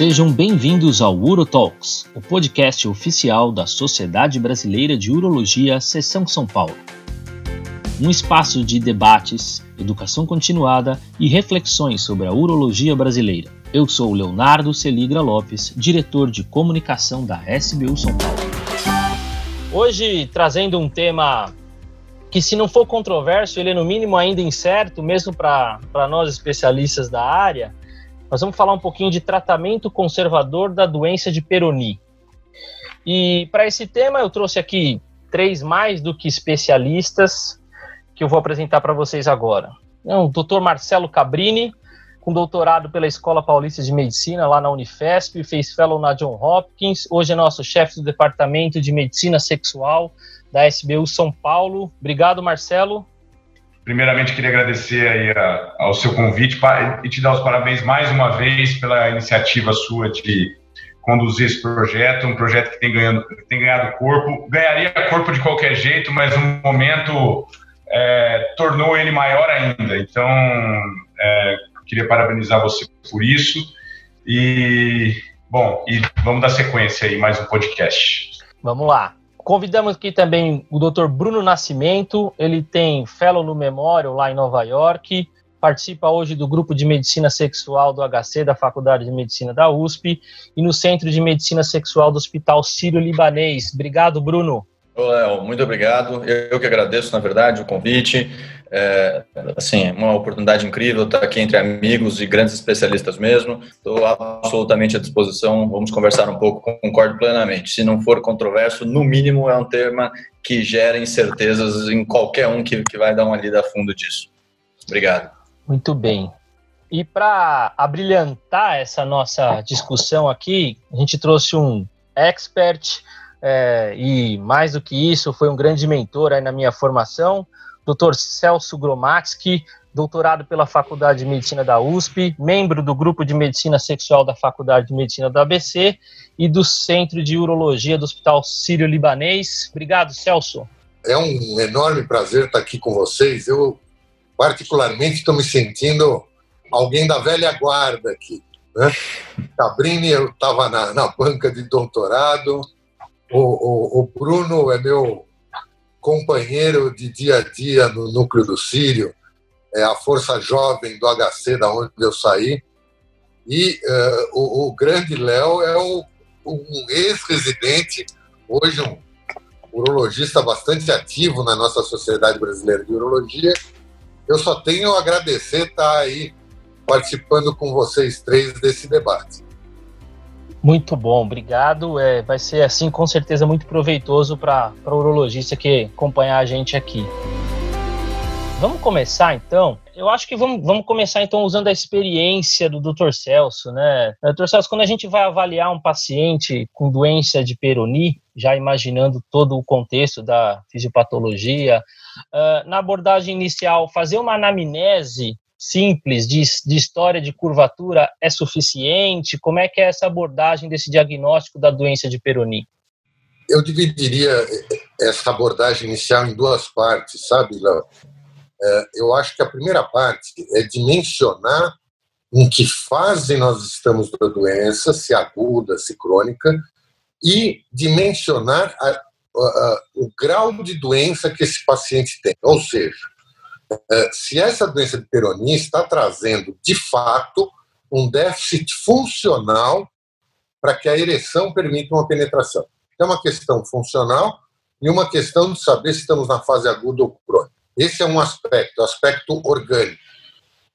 Sejam bem-vindos ao UroTalks, o podcast oficial da Sociedade Brasileira de Urologia, Seção São Paulo. Um espaço de debates, educação continuada e reflexões sobre a urologia brasileira. Eu sou Leonardo Celigra Lopes, diretor de comunicação da SBU São Paulo. Hoje trazendo um tema que, se não for controverso, ele é no mínimo ainda incerto, mesmo para nós especialistas da área, nós vamos falar um pouquinho de tratamento conservador da doença de Peroni. E para esse tema eu trouxe aqui três mais do que especialistas que eu vou apresentar para vocês agora. É o Dr. Marcelo Cabrini, com doutorado pela Escola Paulista de Medicina lá na Unifesp, fez fellow na John Hopkins, hoje é nosso chefe do Departamento de Medicina Sexual da SBU São Paulo. Obrigado, Marcelo. Primeiramente, queria agradecer aí a, ao seu convite e te dar os parabéns mais uma vez pela iniciativa sua de conduzir esse projeto, um projeto que tem, ganhando, tem ganhado corpo. Ganharia corpo de qualquer jeito, mas no momento é, tornou ele maior ainda. Então, é, queria parabenizar você por isso. E, bom, e vamos dar sequência aí, mais um podcast. Vamos lá. Convidamos aqui também o Dr. Bruno Nascimento, ele tem fellow no Memorial lá em Nova York, participa hoje do grupo de medicina sexual do HC da Faculdade de Medicina da USP e no Centro de Medicina Sexual do Hospital Sírio-Libanês. Obrigado, Bruno. Léo, muito obrigado. Eu que agradeço, na verdade, o convite. É, assim, uma oportunidade incrível estar aqui entre amigos e grandes especialistas mesmo. Estou absolutamente à disposição. Vamos conversar um pouco, concordo plenamente. Se não for controverso, no mínimo é um tema que gera incertezas em qualquer um que, que vai dar uma lida a fundo disso. Obrigado. Muito bem. E para abrilhantar essa nossa discussão aqui, a gente trouxe um expert é, e mais do que isso, foi um grande mentor aí na minha formação, Dr. Celso Gromatsky, doutorado pela Faculdade de Medicina da USP, membro do Grupo de Medicina Sexual da Faculdade de Medicina do ABC e do Centro de Urologia do Hospital Sírio-Libanês. Obrigado, Celso. É um enorme prazer estar aqui com vocês. Eu, particularmente, estou me sentindo alguém da velha guarda aqui. Né? Cabrini, eu estava na, na banca de doutorado, o, o, o Bruno é meu companheiro de dia a dia no núcleo do Sírio, é a força jovem do HC, da onde eu saí. E uh, o, o, grande Léo é o, um ex-residente, hoje um urologista bastante ativo na nossa Sociedade Brasileira de Urologia. Eu só tenho a agradecer estar aí participando com vocês três desse debate. Muito bom, obrigado. É, vai ser assim com certeza muito proveitoso para o urologista que acompanhar a gente aqui. Vamos começar então? Eu acho que vamos, vamos começar então usando a experiência do Dr. Celso, né? Dr. Celso, quando a gente vai avaliar um paciente com doença de Peroni, já imaginando todo o contexto da fisiopatologia, uh, na abordagem inicial, fazer uma anamnese simples de, de história de curvatura é suficiente? Como é que é essa abordagem desse diagnóstico da doença de Peroni? Eu dividiria essa abordagem inicial em duas partes, sabe, Léo? É, eu acho que a primeira parte é dimensionar em que fase nós estamos da doença, se aguda, se crônica, e dimensionar a, a, a, o grau de doença que esse paciente tem. Ou seja, se essa doença de Peyronie está trazendo, de fato, um déficit funcional para que a ereção permita uma penetração. É uma questão funcional e uma questão de saber se estamos na fase aguda ou crônica. Esse é um aspecto, aspecto orgânico.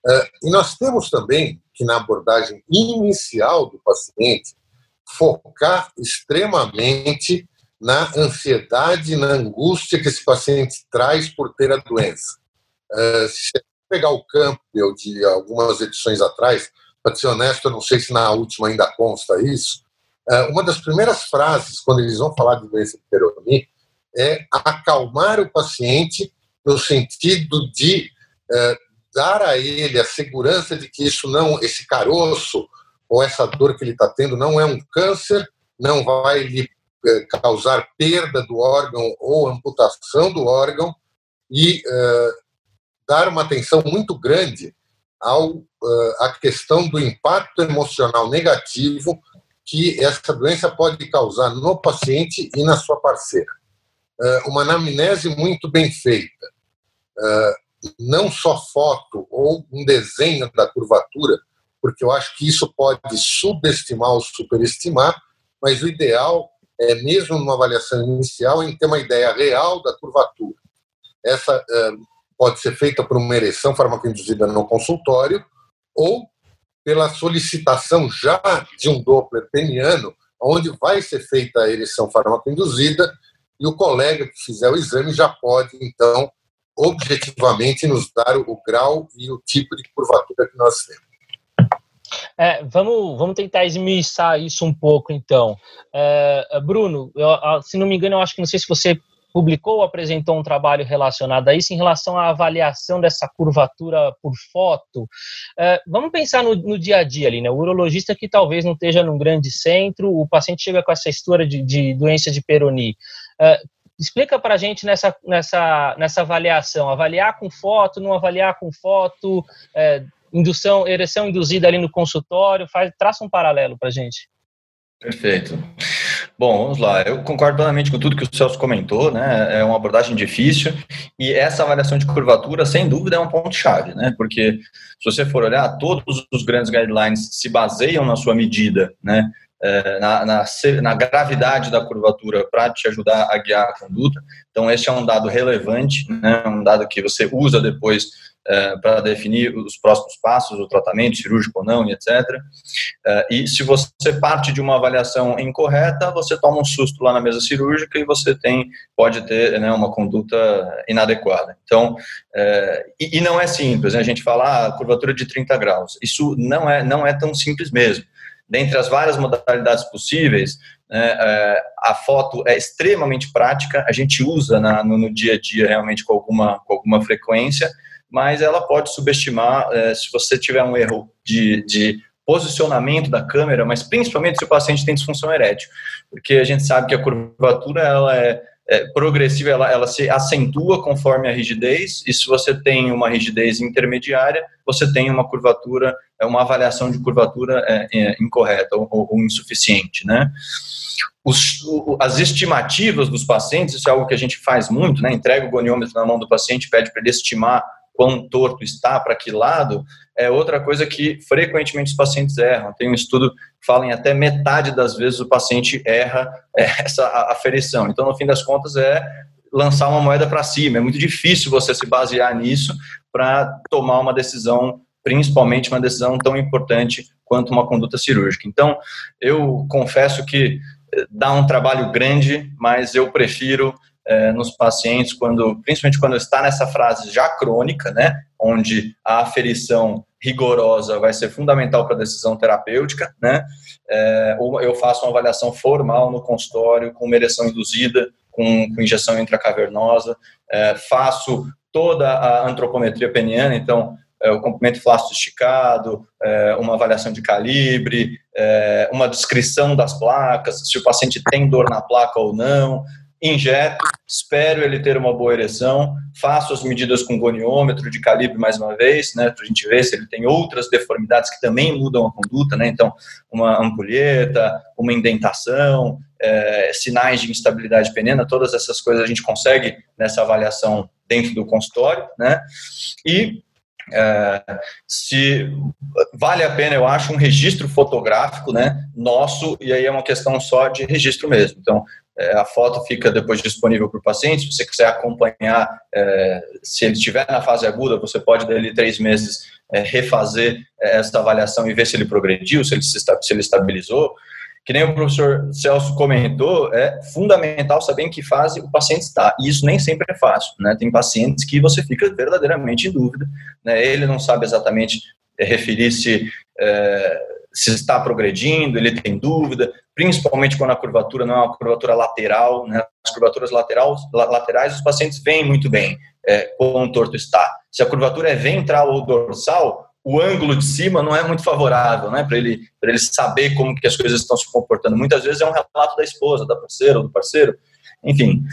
É, e nós temos também que, na abordagem inicial do paciente, focar extremamente na ansiedade, na angústia que esse paciente traz por ter a doença. Uh, se pegar o Campbell de algumas edições atrás, para ser honesto, eu não sei se na última ainda consta isso, uh, uma das primeiras frases, quando eles vão falar de doença de Peyronie, é acalmar o paciente no sentido de uh, dar a ele a segurança de que isso não, esse caroço ou essa dor que ele está tendo não é um câncer, não vai lhe causar perda do órgão ou amputação do órgão e dar uma atenção muito grande ao a questão do impacto emocional negativo que essa doença pode causar no paciente e na sua parceira. Uma anamnese muito bem feita, não só foto ou um desenho da curvatura, porque eu acho que isso pode subestimar ou superestimar, mas o ideal é, mesmo numa avaliação inicial, em ter uma ideia real da curvatura. Essa pode ser feita por uma ereção farmacoinduzida no consultório ou pela solicitação já de um Doppler peniano, onde vai ser feita a ereção farmacoinduzida e o colega que fizer o exame já pode, então, objetivamente nos dar o grau e o tipo de curvatura que nós temos. É, vamos, vamos tentar esmiuçar isso um pouco, então. É, Bruno, eu, se não me engano, eu acho que não sei se você publicou ou apresentou um trabalho relacionado a isso em relação à avaliação dessa curvatura por foto. É, vamos pensar no, no, dia a dia ali, né? O urologista que talvez não esteja num grande centro, o paciente chega com essa história de, de doença de Peroni. É, explica para a gente nessa, nessa, nessa avaliação, avaliar com foto, não avaliar com foto, é, indução, ereção induzida ali no consultório, faz, traça um paralelo para a gente. Perfeito. Bom, vamos lá. Eu concordo plenamente com tudo que o Celso comentou, né? É uma abordagem difícil e essa avaliação de curvatura, sem dúvida, é um ponto-chave, né? Porque se você for olhar, todos os grandes guidelines se baseiam na sua medida, né? É, na, na, na, gravidade da curvatura para te ajudar a guiar a conduta. Então, esse é um dado relevante, né, um dado que você usa depois é, para definir os próximos passos, o tratamento cirúrgico ou não, e etc. É, e se você parte de uma avaliação incorreta, você toma um susto lá na mesa cirúrgica e você tem pode ter né, uma conduta inadequada. Então, é, e, e, não é simples, né? a gente fala ah, curvatura de 30 graus. Isso não é, não é tão simples mesmo. Dentre as várias modalidades possíveis, né, a foto é extremamente prática, a gente usa na, no, no, dia a dia realmente com alguma, com alguma frequência, mas ela pode subestimar é, se você tiver um erro de, de posicionamento da câmera, mas principalmente se o paciente tem disfunção erétil, porque a gente sabe que a curvatura ela é, é, progressiva, ela, ela se acentua conforme a rigidez, e se você tem uma rigidez intermediária, você tem uma curvatura, é uma avaliação de curvatura é, é, incorreta ou, ou, insuficiente, né? Os, as estimativas dos pacientes, isso é algo que a gente faz muito, né? Entrega o goniômetro na mão do paciente, pede para ele estimar quão torto está, para que lado, é outra coisa que frequentemente os pacientes erram. Tem um estudo que fala em até metade das vezes o paciente erra é, essa aferição. Então, no fim das contas, é lançar uma moeda para cima. É muito difícil você se basear nisso para tomar uma decisão, principalmente uma decisão tão importante quanto uma conduta cirúrgica. Então, eu confesso que eh, dá um trabalho grande, mas eu prefiro é, nos pacientes, quando, principalmente quando está nessa fase já crônica, né, onde a aferição rigorosa vai ser fundamental para a decisão terapêutica, né, é, eu faço uma avaliação formal no consultório com uma ereção induzida, com, com injeção intracavernosa, é, faço toda a antropometria peniana, então é, o comprimento flácido esticado, é, uma avaliação de calibre, é, uma descrição das placas, se o paciente tem dor na placa ou não, injeto, espero ele ter uma boa ereção, faço as medidas com goniômetro de calibre mais uma vez, né, para a gente ver se ele tem outras deformidades que também mudam a conduta, né, então uma ampulheta, uma indentação, é, sinais de instabilidade peniana, todas essas coisas a gente consegue nessa avaliação dentro do consultório, né, e é, se vale a pena, eu acho, um registro fotográfico, né, nosso, e aí é uma questão só de registro mesmo. Então, é, a foto fica depois disponível para o paciente. Se você quiser acompanhar, é, se ele estiver na fase aguda, você pode, dali três meses, é, refazer é, essa avaliação e ver se ele progrediu, se ele, se, se ele estabilizou. Que nem o professor Celso comentou, é fundamental saber em que fase o paciente está. E isso nem sempre é fácil. Né? Tem pacientes que você fica verdadeiramente em dúvida. Né? Ele não sabe exatamente é, referir-se é, se está progredindo, ele tem dúvida, principalmente quando a curvatura não é uma curvatura lateral, né? as curvaturas laterais, laterais os pacientes veem muito bem é, quão torto está. Se a curvatura é ventral ou dorsal, o ângulo de cima não é muito favorável, né, para ele, ele saber como que as coisas estão se comportando. Muitas vezes é um relato da esposa, da parceira ou do parceiro. Enfim,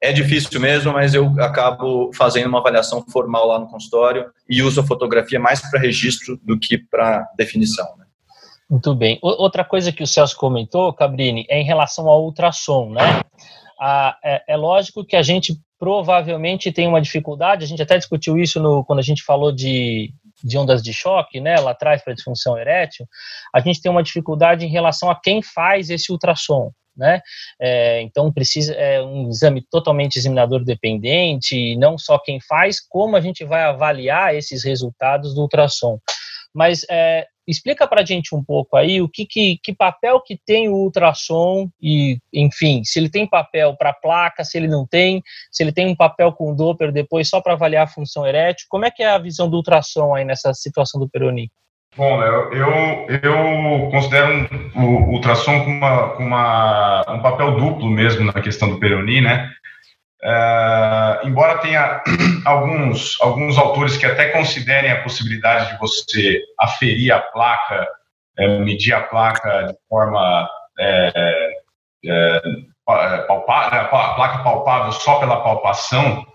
é difícil mesmo, mas eu acabo fazendo uma avaliação formal lá no consultório e uso a fotografia mais para registro do que para definição. Né? Muito bem. Outra coisa que o Celso comentou, Cabrini, é em relação ao ultrassom, né? É, é, lógico que a gente provavelmente tem uma dificuldade, a gente até discutiu isso no, quando a gente falou de, de ondas de choque, né, lá atrás para disfunção erétil, a gente tem uma dificuldade em relação a quem faz esse ultrassom. Né? É, então precisa é um exame totalmente examinador dependente, não só quem faz, como a gente vai avaliar esses resultados do ultrassom. Mas é, explica para a gente um pouco aí o que, que, que, papel que tem o ultrassom e, enfim, se ele tem papel para placa, se ele não tem, se ele tem um papel com Doppler depois só para avaliar a função erétil. Como é que é a visão do ultrassom aí nessa situação do Peroni? Bom, eu, eu, eu considero um, o ultrassom com, uma, com uma, um papel duplo mesmo na questão do Peroni, né? Uh, embora tenha alguns, alguns autores que até considerem a possibilidade de você aferir a placa, é, medir a placa de forma é, é, palpável, a placa palpável só pela palpação,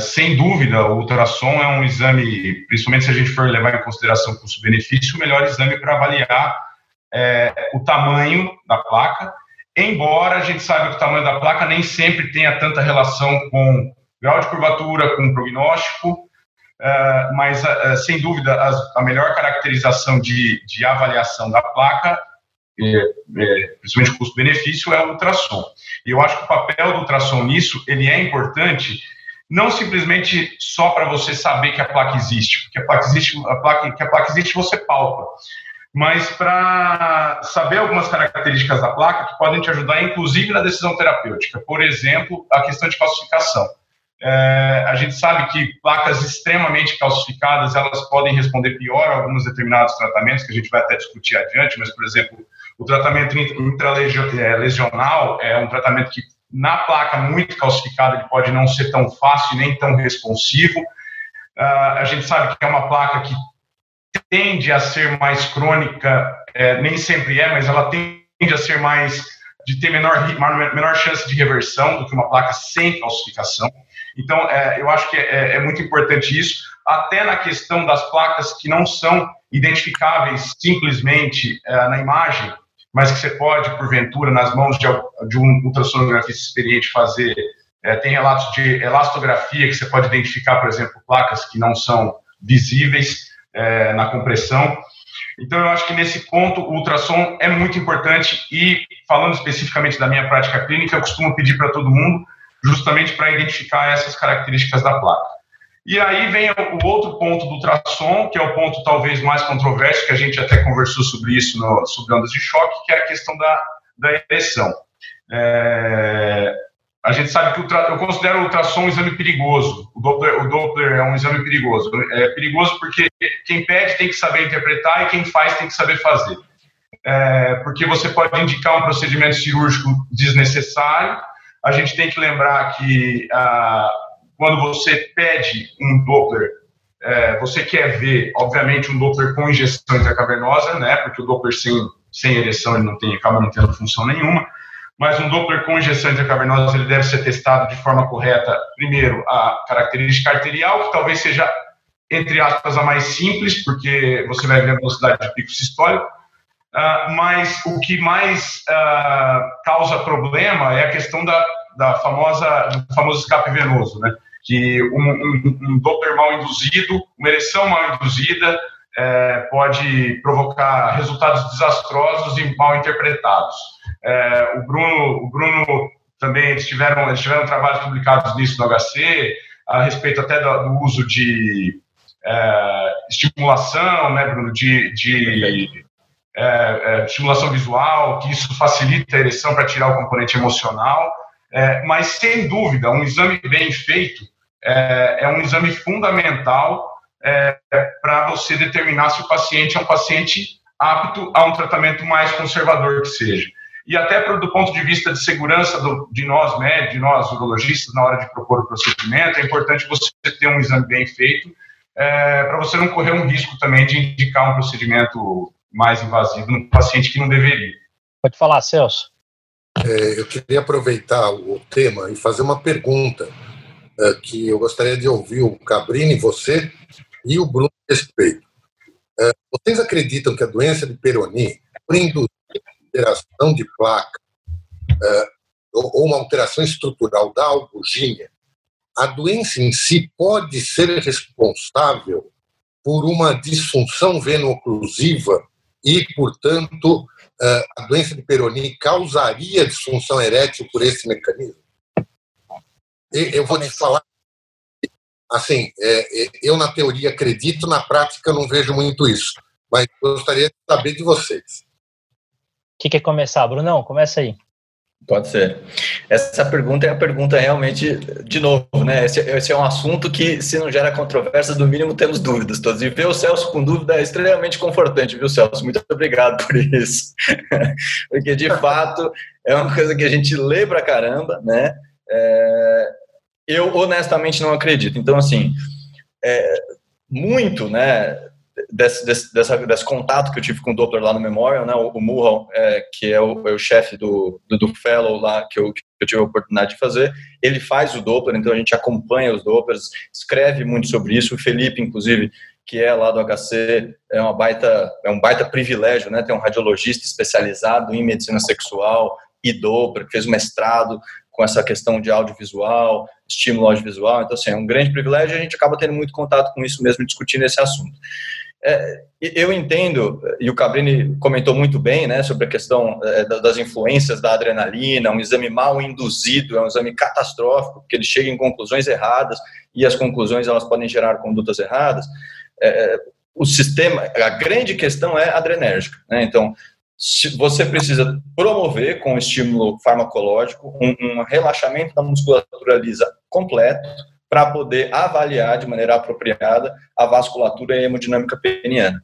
sem dúvida, o ultrassom é um exame, principalmente se a gente for levar em consideração custo-benefício, o melhor exame para avaliar o tamanho da placa embora a gente saiba que o tamanho da placa nem sempre tenha tanta relação com grau de curvatura, com prognóstico, uh, mas uh, sem dúvida a, melhor caracterização de, de, avaliação da placa, principalmente custo-benefício, é o ultrassom. E eu acho que o papel do ultrassom nisso ele é importante não simplesmente só para você saber que a placa existe, porque a placa existe, a placa, que a placa existe você palpa, mas para saber algumas características da placa que podem te ajudar, inclusive na decisão terapêutica. Por exemplo, a questão de calcificação. É, a gente sabe que placas extremamente calcificadas elas podem responder pior a alguns determinados tratamentos que a gente vai até discutir adiante, mas por exemplo o tratamento intralesional é um tratamento que na placa muito calcificada ele pode não ser tão fácil nem tão responsivo. Uh, a gente sabe que é uma placa que tende a ser mais crônica, é, nem sempre é, mas ela tende a ser mais de ter menor, menor chance de reversão do que uma placa sem calcificação. Então, é, eu acho que é, é, muito importante isso, até na questão das placas que não são identificáveis simplesmente é, na imagem, mas que você pode, porventura, nas mãos de, de um ultrassonografista experiente fazer. É, tem relatos de elastografia que você pode identificar, por exemplo, placas que não são visíveis é, na compressão. Então, eu acho que nesse ponto o ultrassom é muito importante e, falando especificamente da minha prática clínica, eu costumo pedir para todo mundo justamente para identificar essas características da placa. E aí vem o outro ponto do ultrassom, que é o ponto talvez mais controverso, que a gente até conversou sobre isso no, sobre ondas de choque, que é a questão da, da ereção. É, a gente sabe que eu considero o ultrassom um exame perigoso. O Doppler, o Doppler é um exame perigoso. É perigoso porque quem pede tem que saber interpretar e quem faz tem que saber fazer. É, porque você pode indicar um procedimento cirúrgico desnecessário. A gente tem que lembrar que ah, quando você pede um Doppler, é, você quer ver, obviamente, um Doppler com injeção intracavernosa, né? Porque o Doppler sem, sem ereção ele não tem, acaba não tendo função nenhuma mas um Doppler com injeção intracavernosa ele deve ser testado de forma correta. Primeiro, a característica arterial, que talvez seja, entre aspas, a mais simples, porque você vai ver a velocidade de pico sistólico, uh, mas o que mais uh, causa problema é a questão da, da famosa, do famoso escape venoso, né? que um, um, um Doppler mal induzido, uma ereção mal induzida, é, pode provocar resultados desastrosos e mal interpretados. É, o Bruno, o Bruno também eles tiveram, eles tiveram trabalhos publicados nisso no HC a respeito até do, do uso de é, estimulação, né, Bruno, de, de é, é, estimulação visual, que isso facilita a ereção para tirar o componente emocional. É, mas sem dúvida, um exame bem feito é, é um exame fundamental para você determinar se o paciente é um paciente apto a um tratamento mais conservador que seja e até do ponto de vista de segurança do, de nós médicos, de nós urologistas, na hora de propor o procedimento, é importante você ter um exame bem feito, é, para você não correr um risco também de indicar um procedimento mais invasivo no paciente que não deveria. Pode falar, Celso. é, eu queria aproveitar o tema e fazer uma pergunta é, que eu gostaria de ouvir o Cabrini, você e o Bruno a respeito. É, vocês acreditam que a doença de Peroni, por induzir alteração de placa é, ou uma alteração estrutural da albugínea, a doença em si pode ser responsável por uma disfunção veno-oclusiva e, portanto, uh, a doença de Peroni causaria disfunção erétil por esse mecanismo? Eu vou te falar, assim, é, é, eu na teoria acredito, na prática não vejo muito isso, mas gostaria de saber de vocês. O que quer começar, Brunão? Começa aí. Pode ser. Essa pergunta é a pergunta realmente, de novo, né? Esse, esse, é um assunto que, se não gera controvérsia, do mínimo temos dúvidas todos. E ver o Celso com dúvida é extremamente confortante, viu, Celso? Muito obrigado por isso. Porque, de fato, é uma coisa que a gente lê pra caramba, né? É, eu, honestamente, não acredito. Então, assim, é, muito, né? desse, desse, dessa, desse contato que eu tive com o Doppler lá no Memorial, né, o, o é, que é o, é o chefe do, do, do, Fellow lá, que eu, que eu tive a oportunidade de fazer, ele faz o Doppler, então a gente acompanha os Dopplers, escreve muito sobre isso, o Felipe, inclusive, que é lá do HC, é, uma baita, é um baita privilégio, né, ter um radiologista especializado em medicina sexual e Doppler, que fez mestrado com essa questão de audiovisual, estímulo audiovisual, então assim, é um grande privilégio e a gente acaba tendo muito contato com isso mesmo, discutindo esse assunto. É, eu entendo, e o Cabrini comentou muito bem, né, sobre a questão é, das influências da adrenalina, um exame mal induzido, é um exame catastrófico, porque ele chega em conclusões erradas e as conclusões elas podem gerar condutas erradas. É, o sistema, a grande questão é adrenérgica, né, então você precisa promover com estímulo farmacológico um, um relaxamento da musculatura lisa completo, para poder avaliar de maneira apropriada a vasculatura e a hemodinâmica peniana.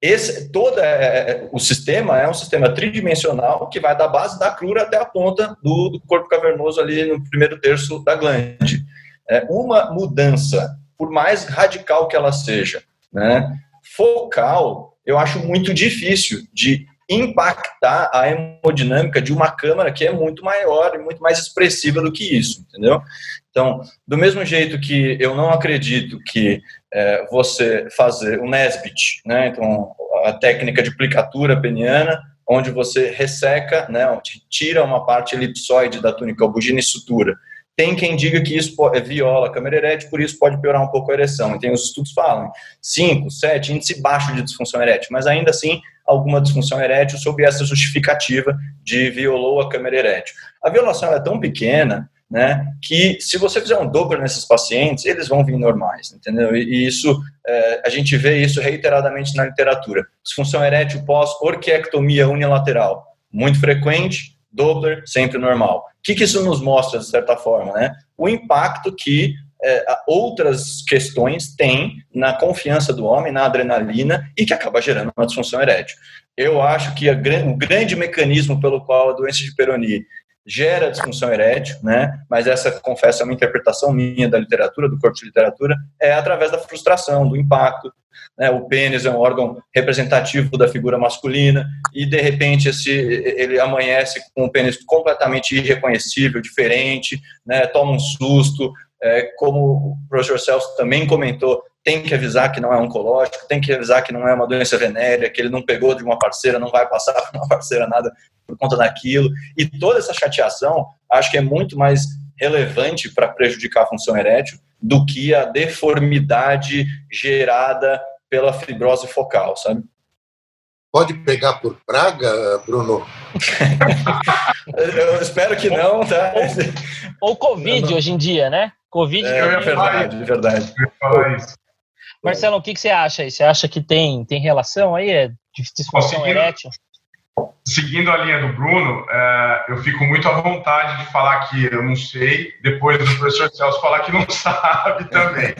Esse, todo é, é, o sistema é um sistema tridimensional que vai da base da crura até a ponta do, do corpo cavernoso ali no primeiro terço da glande. É, uma mudança, por mais radical que ela seja, né, focal, eu acho muito difícil de impactar a hemodinâmica de uma câmara que é muito maior e muito mais expressiva do que isso, entendeu? Então, do mesmo jeito que eu não acredito que é, você fazer o Nesbit, né, então a técnica de plicatura peniana, onde você resseca, né, tira uma parte elipsoide da túnica albugina e sutura. Tem quem diga que isso viola a câmera erétil, por isso pode piorar um pouco a ereção. E tem os estudos que falam 5, 7, índice baixo de disfunção erétil, mas ainda assim alguma disfunção erétil sob essa justificativa de violou a câmera erétil. A violação é tão pequena né, que se você fizer um Doppler nesses pacientes, eles vão vir normais, entendeu? E, isso, é, a gente vê isso reiteradamente na literatura. Disfunção erétil pós-orquiectomia unilateral, muito frequente, Doppler sempre normal. O que, que isso nos mostra, de certa forma, né? O impacto que é, outras questões têm na confiança do homem, na adrenalina, e que acaba gerando uma disfunção erétil. Eu acho que o grande mecanismo pelo qual a doença de Peroni gera disfunção erétil, né? Mas essa, confesso, é uma interpretação minha da literatura, do corpo de literatura, é através da frustração, do impacto. Né? O pênis é um órgão representativo da figura masculina e de repente esse ele amanhece com um pênis completamente irreconhecível, diferente, né? Toma um susto, é, como o professor Celso também comentou, tem que avisar que não é oncológico, tem que avisar que não é uma doença venérea, que ele não pegou de uma parceira, não vai passar para uma parceira nada por conta daquilo. E toda essa chateação, acho que é muito mais relevante para prejudicar a função erétil do que a deformidade gerada pela fibrose focal, sabe? Pode pegar por praga, Bruno? Eu espero que não, tá? Ou, ou Covid hoje em dia, né? Covid. É, é verdade, é verdade. Marcelo, o que, que você acha aí? Você acha que tem, tem relação aí? É disfunção erétil? seguindo a linha do Bruno, é, eu fico muito à vontade de falar que eu não sei, depois do professor Celso falar que não sabe também.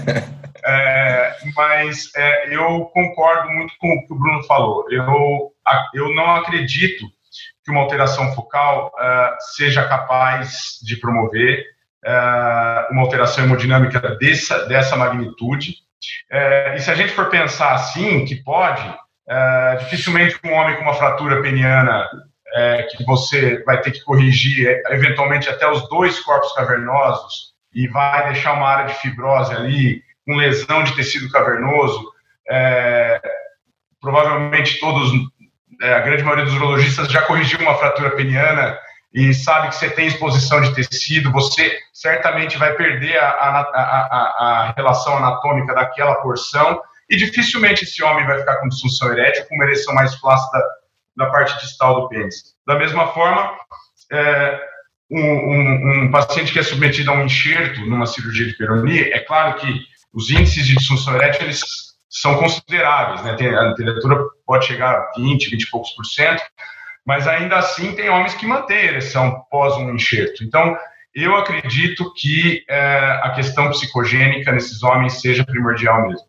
É, mas é, eu concordo muito com o que o Bruno falou. Eu, eu não acredito que uma alteração focal é, seja capaz de promover é, uma alteração hemodinâmica dessa, dessa magnitude. É, e se a gente for pensar assim, que pode, dificilmente um homem com uma fratura peniana que você vai ter que corrigir eventualmente até os dois corpos cavernosos e vai deixar uma área de fibrose ali, com lesão de tecido cavernoso. É, provavelmente todos, é, a grande maioria dos urologistas já corrigiu uma fratura peniana e sabe que você tem exposição de tecido, você certamente vai perder a, a, a, a relação anatômica daquela porção e dificilmente esse homem vai ficar com disfunção erétil, com uma ereção mais flácida da parte distal do pênis. Da mesma forma, é, um, um, um, paciente que é submetido a um enxerto numa cirurgia de peronia, é claro que os índices de disfunção erétil eles são consideráveis, né? Tem, a literatura pode chegar a 20, 20 e poucos por cento, mas ainda assim tem homens que mantêm ereção pós um enxerto. Então, eu acredito que é, a questão psicogênica nesses homens seja primordial mesmo.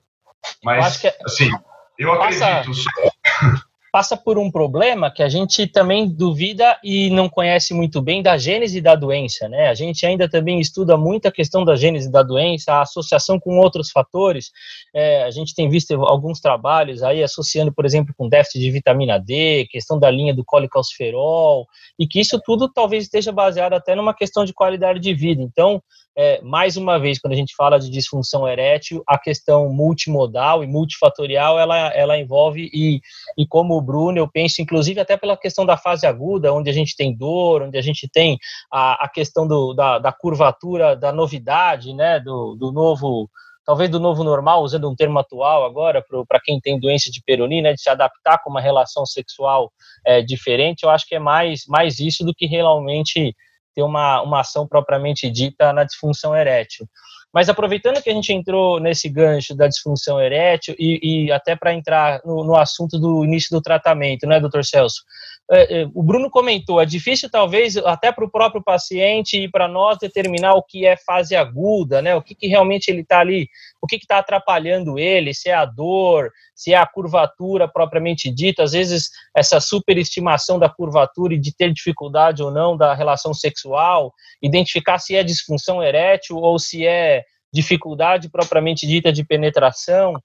Mas, eu que... assim, eu acredito. Passa passa por um problema que a gente também duvida e não conhece muito bem da gênese da doença, né? A gente ainda também estuda muito a questão da gênese da doença, a associação com outros fatores. É, a gente tem visto alguns trabalhos aí associando, por exemplo, com déficit de vitamina D, questão da linha do colicalciferol, e que isso tudo talvez esteja baseado até numa questão de qualidade de vida. Então, é, mais uma vez, quando a gente fala de disfunção erétil, a questão multimodal e multifatorial, ela, ela envolve, e, e como o Bruno, eu penso, inclusive, até pela questão da fase aguda, onde a gente tem dor, onde a gente tem a, a questão do, da, da curvatura, da novidade, né, do, do novo talvez do novo normal, usando um termo atual agora, para quem tem doença de Peyronie, né, de se adaptar com uma relação sexual é, diferente, eu acho que é mais, mais isso do que realmente ter uma, uma ação propriamente dita na disfunção erétil. Mas aproveitando que a gente entrou nesse gancho da disfunção erétil e, e até para entrar no, no, assunto do início do tratamento, né, doutor Celso? É, é, o Bruno comentou, é difícil talvez até para o próprio paciente e para nós determinar o que é fase aguda, né? O que, que realmente ele está ali, o que está atrapalhando ele, se é a dor, se é a curvatura propriamente dita, às vezes essa superestimação da curvatura e de ter dificuldade ou não da relação sexual, identificar se é disfunção erétil ou se é dificuldade propriamente dita de penetração.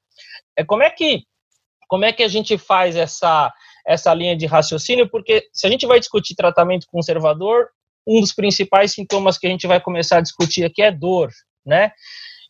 É como é que como é que a gente faz essa essa linha de raciocínio, porque se a gente vai discutir tratamento conservador, um dos principais sintomas que a gente vai começar a discutir aqui é dor, né?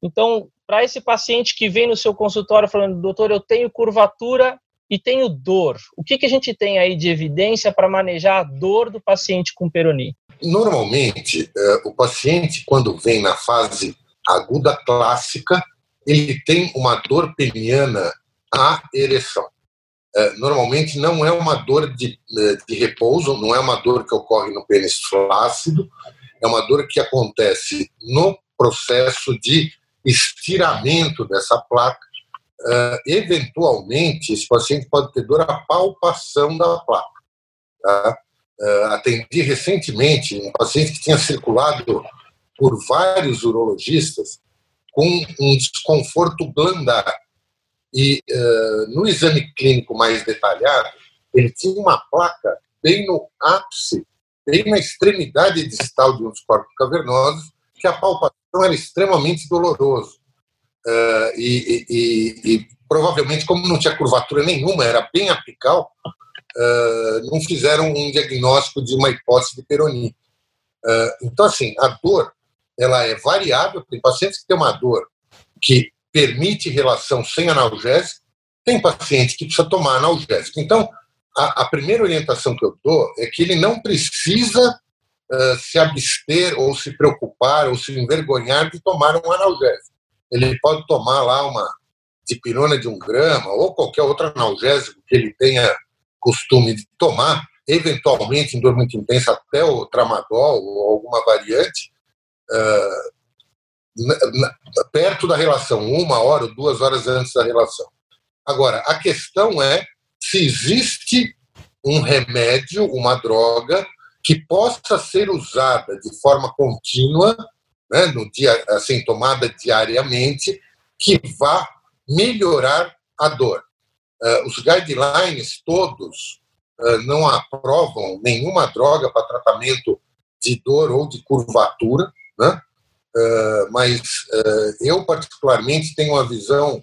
Então, para esse paciente que vem no seu consultório falando, doutor, eu tenho curvatura e tenho dor, o que, que a gente tem aí de evidência para manejar a dor do paciente com peroni? Normalmente, eh, o paciente, quando vem na fase aguda clássica, ele tem uma dor peniana à ereção. É, normalmente não é uma dor de, é, de repouso, não é uma dor que ocorre no pênis flácido, é uma dor que acontece no processo de estiramento dessa placa. Uh, eventualmente, esse paciente pode ter dor à palpação da placa. Tá? Uh, atendi recentemente um paciente que tinha circulado por vários urologistas com um desconforto glandar. E uh, no exame clínico mais detalhado, ele tinha uma placa bem no ápice, bem na extremidade distal de um dos corpos cavernosos, que a palpação era extremamente doloroso. Uh, e, e, e, provavelmente, como não tinha curvatura nenhuma, era bem apical, uh, não fizeram um diagnóstico de uma hipótese de peronia. então, assim, a dor ela é variável. Tem pacientes que têm uma dor que permite relação sem analgésico, tem paciente que precisa tomar analgésico. Então, a, a primeira orientação que eu dou é que ele não precisa uh, se abster ou se preocupar ou se envergonhar de tomar um analgésico. Ele pode tomar lá uma dipirona de um grama ou qualquer outro analgésico que ele tenha costume de tomar, eventualmente em dor muito intensa até o tramadol ou alguma variante, uh, perto da relação, uma hora ou duas horas antes da relação. Agora, a questão é se existe um remédio, uma droga, que possa ser usada de forma contínua, né, no dia, assim, tomada diariamente, que vá melhorar a dor. Uh, os guidelines todos uh, não aprovam nenhuma droga para tratamento de dor ou de curvatura, né? Uh, mas uh, eu, particularmente, tenho uma visão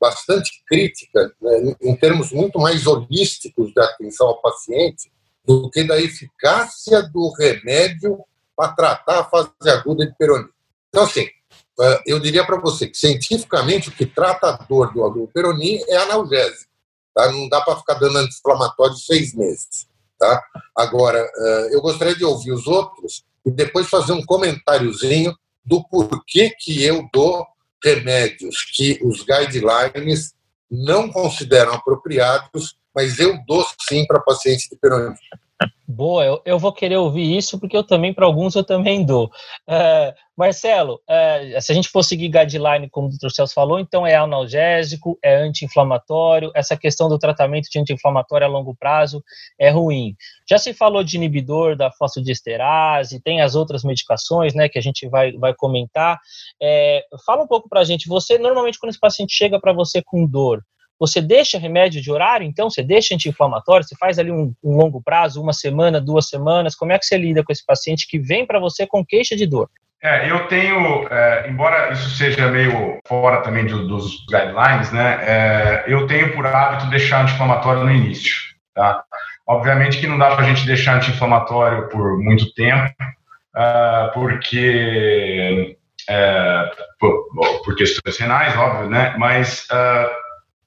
bastante crítica, né, em termos muito mais holísticos de atenção ao paciente, do que da eficácia do remédio para tratar a fase aguda de peronite. Então, assim, é, eu diria para você que cientificamente o que trata a dor do peroni é analgésico. Tá? Não dá para ficar dando anti-inflamatório seis meses. Tá? Agora, eu gostaria de ouvir os outros e depois fazer um comentáriozinho do porquê que eu dou remédios que os guidelines não consideram apropriados, mas eu dou sim para pacientes de peronite. Boa, eu, eu vou querer ouvir isso, porque eu também, para alguns, eu também dou. Uh, Marcelo, uh, se a gente for seguir guideline, como o Dr. Celso falou, então é analgésico, é anti-inflamatório, essa questão do tratamento de anti-inflamatório a longo prazo é ruim. Já se falou de inibidor da fosfodiesterase, tem as outras medicações, né, que a gente vai, vai comentar. É, fala um pouco para a gente, você, normalmente, quando esse paciente chega para você com dor, você deixa remédio de horário, então? Você deixa anti-inflamatório? Você faz ali um, um, longo prazo, uma semana, duas semanas? Como é que você lida com esse paciente que vem para você com queixa de dor? É, eu tenho, é, embora isso seja meio fora também do, dos guidelines, né, é, eu tenho por hábito deixar anti-inflamatório no início, tá? Obviamente que não dá para a gente deixar anti-inflamatório por muito tempo, uh, porque é, por, por, questões renais, óbvio, né, mas uh,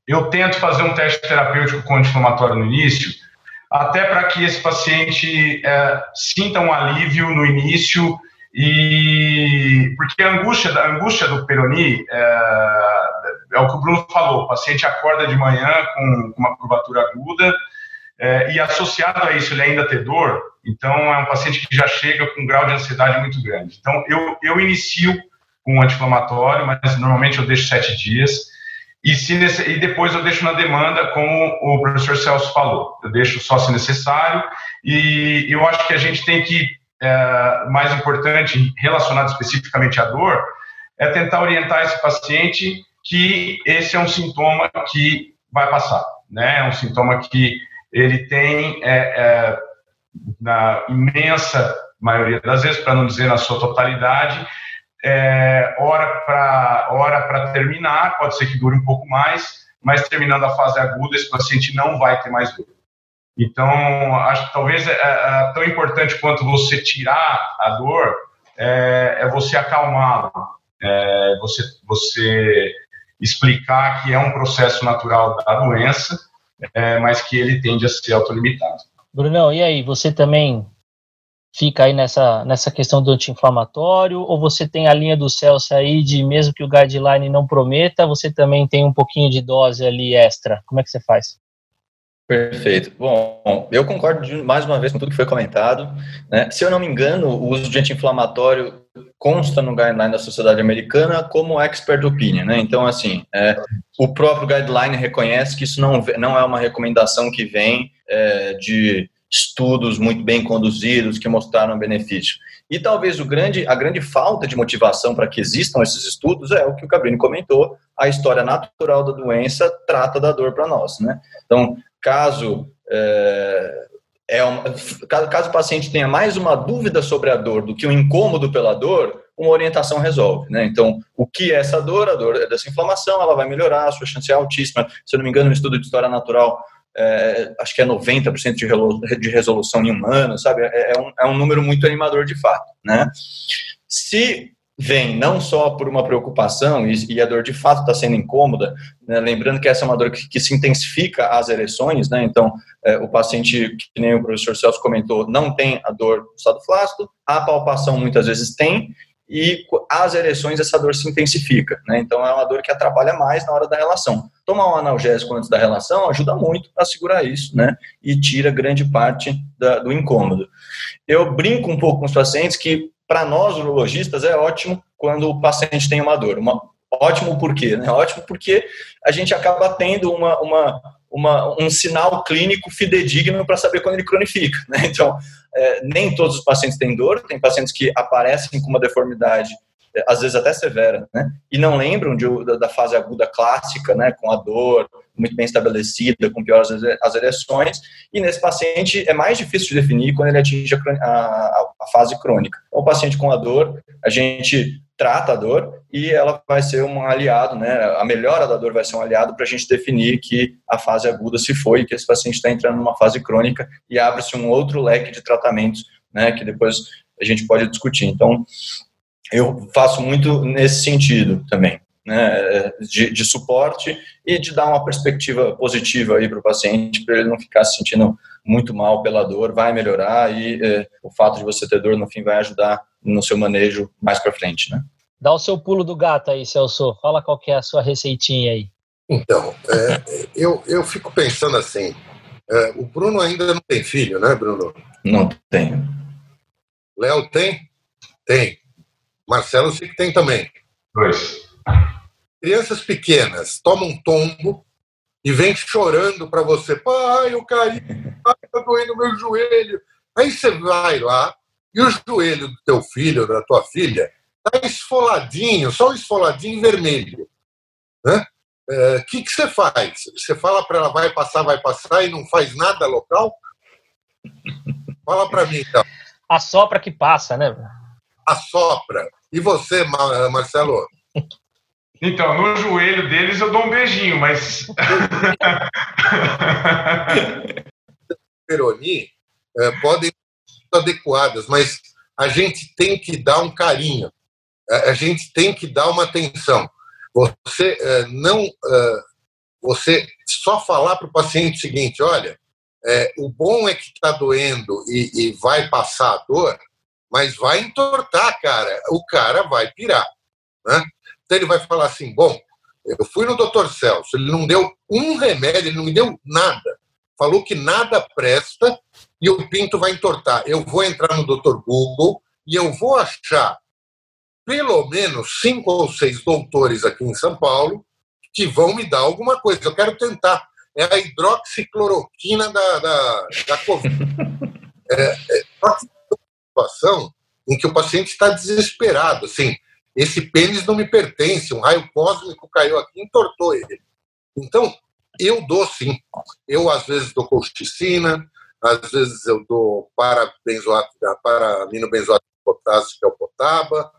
eu tento fazer um teste terapêutico com anti-inflamatório no início, até para que esse paciente é, sinta um alívio no início e porque a angústia, a angústia do Peroni é, é, o que o Bruno falou, o paciente acorda de manhã com, uma curvatura aguda é, e associado a isso ele ainda tem dor, então é um paciente que já chega com um grau de ansiedade muito grande. Então eu, eu inicio com um anti-inflamatório, mas normalmente eu deixo sete dias e, se, e depois eu deixo na demanda, como o professor Celso falou, eu deixo só se necessário, e eu acho que a gente tem que, é, mais importante, relacionado especificamente à dor, é tentar orientar esse paciente que esse é um sintoma que vai passar, né? É um sintoma que ele tem, é, é, na imensa maioria das vezes, para não dizer na sua totalidade, é, hora para hora para terminar, pode ser que dure um pouco mais, mas terminando a fase aguda, esse paciente não vai ter mais dor. Então, acho que talvez é, é, tão importante quanto você tirar a dor é, é você acalmá-lo, é, você, você explicar que é um processo natural da doença, é, mas que ele tende a ser autolimitado. Brunão, e aí, você também fica aí nessa, nessa questão do anti-inflamatório, ou você tem a linha do Celso aí de mesmo que o guideline não prometa, você também tem um pouquinho de dose ali extra? Como é que você faz? Perfeito. Bom, eu concordo mais uma vez com tudo que foi comentado. Né? Se eu não me engano, o uso de anti-inflamatório consta no guideline da Sociedade Americana como expert opinion, né? Então, assim, é, o próprio guideline reconhece que isso não, não é uma recomendação que vem é, de estudos muito bem conduzidos que mostraram benefício. E talvez o grande, a grande falta de motivação para que existam esses estudos é o que o Cabrini comentou, a história natural da doença trata da dor para nós, né? Então, caso é, é uma, caso o paciente tenha mais uma dúvida sobre a dor do que um incômodo pela dor, uma orientação resolve, né? Então, o que é essa dor? A dor é dessa inflamação, ela vai melhorar, a sua chance é altíssima. Se eu não me engano, no estudo de história natural é, acho que é 90% de, resolução em um ano, sabe? É, é, um, é um número muito animador de fato, né? Se vem não só por uma preocupação e, e a dor de fato está sendo incômoda, né? lembrando que essa é uma dor que, que se intensifica às ereções, né? Então, é, o paciente, que nem o professor Celso comentou, não tem a dor no estado flácido, a palpação muitas vezes tem, e as ereções essa dor se intensifica, né? Então é uma dor que atrapalha mais na hora da relação. Tomar um analgésico antes da relação ajuda muito a segurar isso, né? E tira grande parte da, do incômodo. Eu brinco um pouco com os pacientes que para nós urologistas é ótimo quando o paciente tem uma dor. Uma, ótimo por quê? Né? Ótimo porque a gente acaba tendo uma, uma, uma um sinal clínico fidedigno para saber quando ele cronifica. Né? Então, é, nem todos os pacientes têm dor, tem pacientes que aparecem com uma deformidade, é, às vezes até severa, né? E não lembram de, da, fase aguda clássica, né? Com a dor muito bem estabelecida, com piores as ereções. E nesse paciente é mais difícil de definir quando ele atinge a, a, a fase crônica. Então, o paciente com a dor, a gente trata a dor e ela vai ser um aliado, né? A melhora da dor vai ser um aliado para a gente definir que a fase aguda se foi, que esse paciente está entrando numa fase crônica e abre-se um outro leque de tratamentos, né? Que depois a gente pode discutir. Então, eu faço muito nesse sentido também. Né, de, de, suporte e de dar uma perspectiva positiva aí para o paciente, para ele não ficar se sentindo muito mal pela dor, vai melhorar e é, o fato de você ter dor no fim vai ajudar no seu manejo mais para frente, né? Dá o seu pulo do gato aí, Celso. Fala qual que é a sua receitinha aí. Então, é, eu, eu fico pensando assim, é, o Bruno ainda não tem filho, né, Bruno? Não tenho. Léo tem? Tem. Marcelo eu sei que tem também. Dois. Crianças pequenas tomam um tombo e vem chorando para você. Pai, eu caí, está doendo meu joelho. Aí você vai lá e o joelho do teu filho, da tua filha, está esfoladinho, só um esfoladinho vermelho. O né? é, que, que você faz? Você fala para ela, vai passar, vai passar e não faz nada local? Fala para mim, então. Assopra que passa, né? Assopra. E você, Marcelo? Então, no joelho deles eu dou um beijinho, mas. Peroni é, podem adequadas, mas a gente tem que dar um carinho, a gente tem que dar uma atenção. Você é, não. É, você só falar para o paciente o seguinte: olha, é, o bom é que está doendo e, e vai passar a dor, mas vai entortar, cara. O cara vai pirar. Né? Então ele vai falar assim: bom, eu fui no doutor Celso, ele não deu um remédio, ele não me deu nada. Falou que nada presta e o pinto vai entortar. Eu vou entrar no doutor Google e eu vou achar pelo menos cinco ou seis doutores aqui em São Paulo que vão me dar alguma coisa. Eu quero tentar. É a hidroxicloroquina da, da, da Covid. é, é uma situação em que o paciente está desesperado. Assim, esse pênis não me pertence, um raio cósmico caiu aqui e entortou ele. Então, eu dou sim. Eu, às vezes, dou colchicina, às vezes eu dou para para aminobenzoato de potássio, que é o potaba,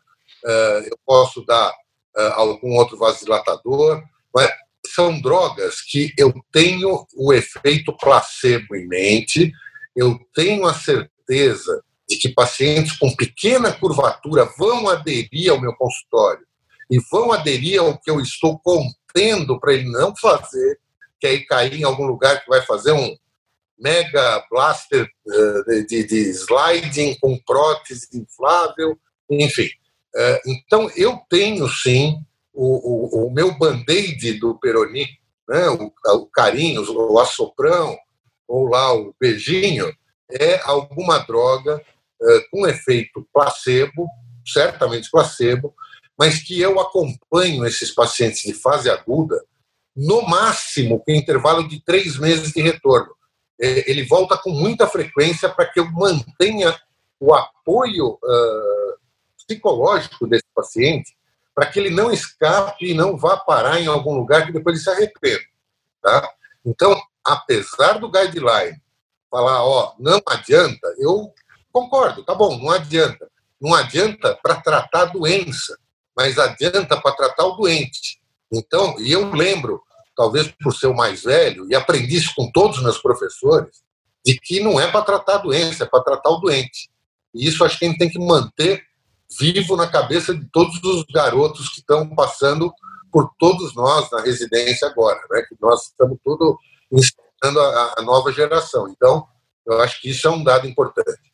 eh, eu posso dar eh, algum outro vasodilatador, mas são drogas que eu tenho o efeito placebo em mente, eu tenho a certeza de que pacientes com pequena curvatura vão aderir ao meu consultório e vão aderir ao que eu estou contendo para ele não fazer, que aí cair em algum lugar que vai fazer um mega blaster eh, de, de sliding com prótese inflável, enfim. Eh, então, eu tenho sim o, o, o meu band-aid do Peroni, né, o, o carinho, o assoprão, ou lá o beijinho, é alguma droga eh, com efeito placebo, certamente placebo, mas que eu acompanho esses pacientes de fase aguda no máximo com intervalo de três meses de retorno. Eh, ele volta com muita frequência para que eu mantenha o apoio uh, psicológico desse paciente, para que ele não escape e não vá parar em algum lugar que depois ele se arrependa. Tá? Então, apesar do guideline falar, ó, não adianta, eu Concordo, tá bom, não adianta. Não adianta para tratar a doença, mas adianta para tratar o doente. Então, e eu lembro, talvez por ser o mais velho, e aprendi isso com todos os meus professores, de que não é para tratar a doença, é para tratar o doente. E isso acho que a gente tem que manter vivo na cabeça de todos os garotos que estão passando por todos nós na residência agora, né? que nós estamos tudo ensinando a, a nova geração. Então, eu acho que isso é um dado importante.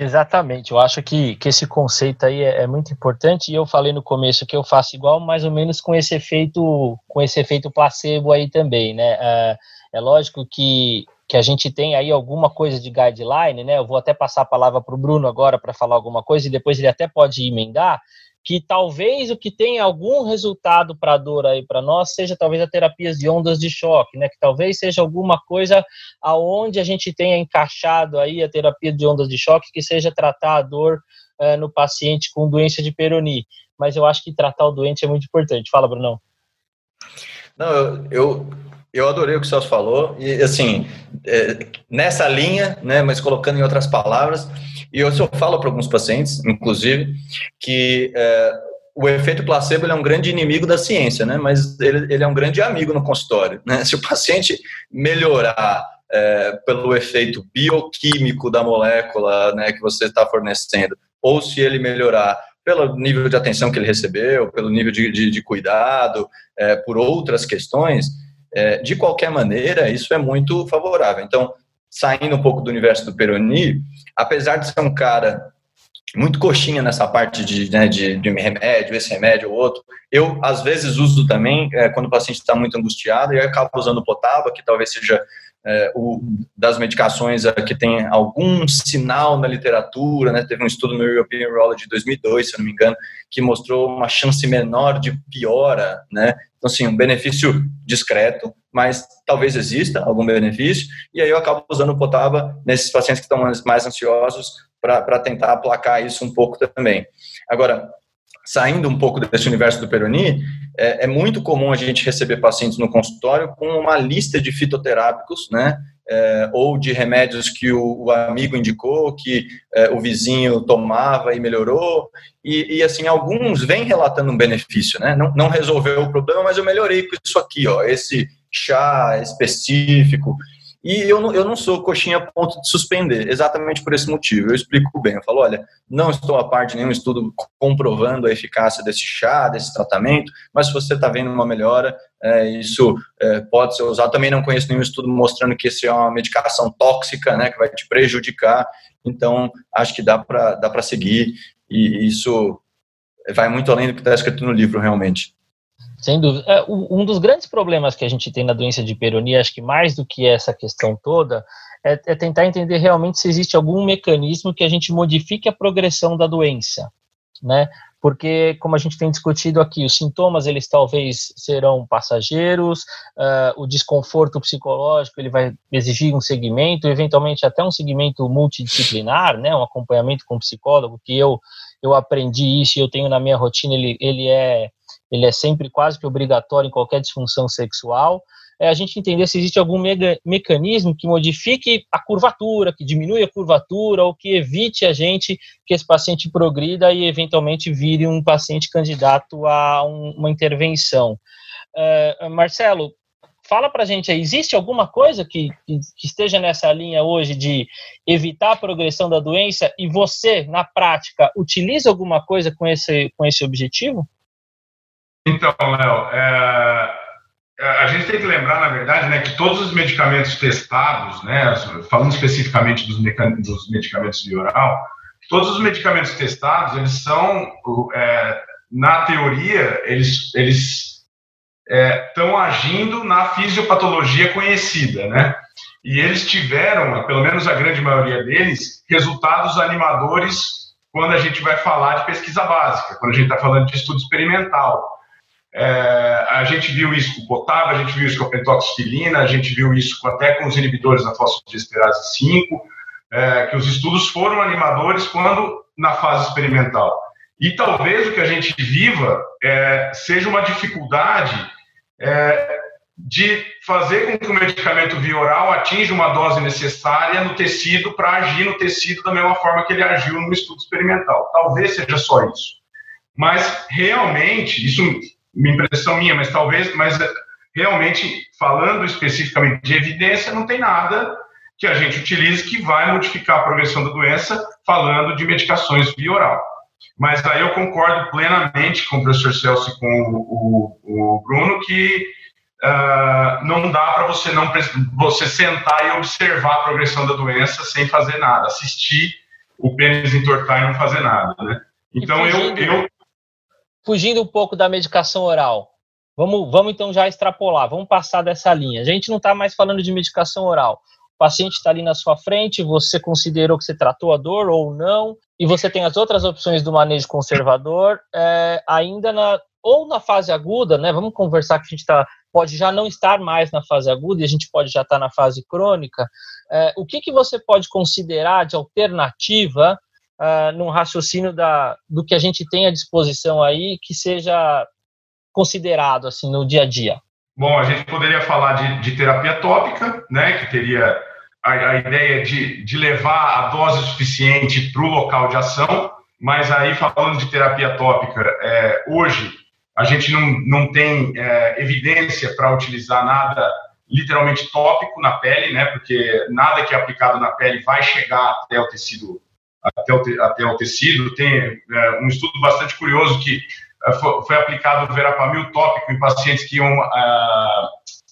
Exatamente, eu acho que, que esse conceito aí é, é, muito importante e eu falei no começo que eu faço igual, mais ou menos com esse efeito, com esse efeito placebo aí também, né? É, é lógico que, que a gente tem aí alguma coisa de guideline, né? Eu vou até passar a palavra para o Bruno agora para falar alguma coisa e depois ele até pode emendar, que talvez o que tenha algum resultado para a dor aí para nós seja talvez a terapias de ondas de choque, né? Que talvez seja alguma coisa aonde a gente tenha encaixado aí a terapia de ondas de choque que seja tratar a dor uh, no paciente com doença de Peroni. Mas eu acho que tratar o doente é muito importante. Fala, Brunão. Não, eu, eu eu adorei o que o Celso falou, e assim, é, nessa linha, né, mas colocando em outras palavras, e eu só falo para alguns pacientes, inclusive, que é, o efeito placebo é um grande inimigo da ciência, né? Mas ele, ele é um grande amigo no consultório, né? Se o paciente melhorar é, pelo efeito bioquímico da molécula, né, que você está fornecendo, ou se ele melhorar pelo nível de atenção que ele recebeu, pelo nível de, de, de cuidado, é, por outras questões, é, de qualquer maneira, isso é muito favorável. Então, saindo um pouco do universo do Peroni, apesar de ser um cara muito coxinha nessa parte de, né, de, de remédio, esse remédio ou outro. Eu, às vezes, uso também é, quando o paciente está muito angustiado e acabo usando potaba, que talvez seja é, o, das medicações é, que tem algum sinal na literatura, né? Teve um estudo no European Urology de 2002, se eu não me engano, que mostrou uma chance menor de piora, né? Então, assim, um benefício discreto, mas talvez exista algum benefício, e aí eu acabo usando o potaba nesses pacientes que estão mais, mais ansiosos para tentar aplacar isso um pouco também. Agora, saindo um pouco desse universo do Peroni, é, é, muito comum a gente receber pacientes no consultório com uma lista de fitoterápicos, né? É, ou de remédios que o, o amigo indicou, que é, o vizinho tomava e melhorou, e, e, assim, alguns vêm relatando um benefício, né? Não, não resolveu o problema, mas eu melhorei com isso aqui, ó, esse chá específico, e eu não, eu não sou coxinha a ponto de suspender, exatamente por esse motivo. Eu explico bem. Eu falo: olha, não estou a parte de nenhum estudo comprovando a eficácia desse chá, desse tratamento, mas se você está vendo uma melhora, é, isso é, pode ser usado. Também não conheço nenhum estudo mostrando que isso é uma medicação tóxica, né, que vai te prejudicar. Então, acho que dá para dá seguir, e isso vai muito além do que está escrito no livro, realmente. É, um dos grandes problemas que a gente tem na doença de peronia, acho que mais do que essa questão toda, é, é, tentar entender realmente se existe algum mecanismo que a gente modifique a progressão da doença, né? Porque, como a gente tem discutido aqui, os sintomas, eles talvez serão passageiros, uh, o desconforto psicológico, ele vai exigir um segmento, eventualmente até um segmento multidisciplinar, né? Um acompanhamento com psicólogo, que eu, eu aprendi isso e eu tenho na minha rotina, ele, ele é ele é sempre quase que obrigatório em qualquer disfunção sexual, é a gente entender se existe algum mega, mecanismo que modifique a curvatura, que diminui a curvatura ou que evite a gente que esse paciente progrida e eventualmente vire um paciente candidato a um, uma intervenção. Uh, Marcelo, fala para gente aí, existe alguma coisa que, que, que, esteja nessa linha hoje de evitar a progressão da doença e você, na prática, utiliza alguma coisa com esse, com esse objetivo? Então, Léo, é, é, a gente tem que lembrar, na verdade, né, que todos os medicamentos testados, né, falando especificamente dos, dos medicamentos de oral, todos os medicamentos testados, eles são, é, na teoria, eles, eles estão é, agindo na fisiopatologia conhecida, né? E eles tiveram, pelo menos a grande maioria deles, resultados animadores quando a gente vai falar de pesquisa básica, quando a gente está falando de estudo experimental. É, a gente viu isso com o Potaba, a gente viu isso com a pentoxifilina, a gente viu isso até com os inibidores da fosfodiesterase 5, é, que os estudos foram animadores quando na fase experimental. E talvez o que a gente viva é, seja uma dificuldade é, de fazer com que o medicamento via oral atinja uma dose necessária no tecido para agir no tecido da mesma forma que ele agiu no estudo experimental. Talvez seja só isso. Mas realmente, isso uma impressão minha, mas talvez, mas realmente falando especificamente de evidência, não tem nada que a gente utilize que vai modificar a progressão da doença, falando de medicações via oral. Mas aí eu concordo plenamente com o professor Celso e com o, o, o Bruno que uh, não dá para você não você sentar e observar a progressão da doença sem fazer nada, assistir o pênis entortar e não fazer nada, né? Então eu, eu fugindo um pouco da medicação oral, vamos, vamos então já extrapolar, vamos passar dessa linha. A gente não está mais falando de medicação oral. O paciente está ali na sua frente, você considerou que você tratou a dor ou não, e você tem as outras opções do manejo conservador, é, ainda na ou na fase aguda, né? Vamos conversar que a gente tá, pode já não estar mais na fase aguda e a gente pode já estar tá na fase crônica. É, o que, que você pode considerar de alternativa uh, num raciocínio da, do que a gente tem à disposição aí que seja considerado assim no dia a dia? Bom, a gente poderia falar de, de terapia tópica, né, que teria a, a ideia de, de levar a dose suficiente para o local de ação. mas aí falando de terapia tópica, é, hoje a gente não, não tem é, evidência para utilizar nada literalmente tópico na pele, né? Porque nada que é aplicado na pele vai chegar até o tecido, até o, até o tecido. Tem é, um estudo bastante curioso que é, foi, foi, aplicado o verapamil tópico em pacientes que iam é,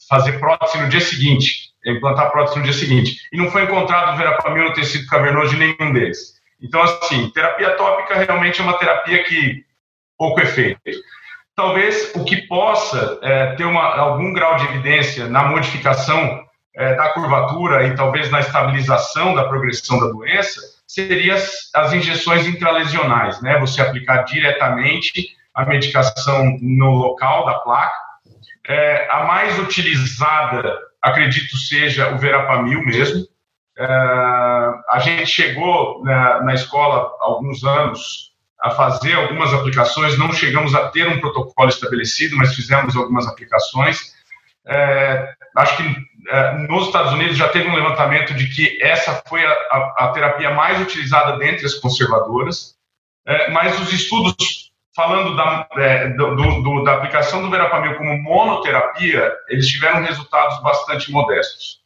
fazer prótese no dia seguinte, implantar prótese no dia seguinte, e não foi encontrado verapamil no tecido cavernoso de nenhum deles. Então, assim, terapia tópica realmente é uma terapia que pouco efeito talvez o que possa é, ter uma, algum grau de evidência na modificação é, da curvatura e talvez na estabilização da progressão da doença seria as, injeções intralesionais, né? Você aplicar diretamente a medicação no local da placa. É, a mais utilizada, acredito, seja o verapamil mesmo. É, a gente chegou na, na escola há alguns anos a fazer algumas aplicações, não chegamos a ter um protocolo estabelecido, mas fizemos algumas aplicações. É, acho que nos Estados Unidos já teve um levantamento de que essa foi a, a, a terapia mais utilizada dentre as conservadoras, é, mas os estudos falando da, é, do, do, da aplicação do verapamil como monoterapia, eles tiveram resultados bastante modestos.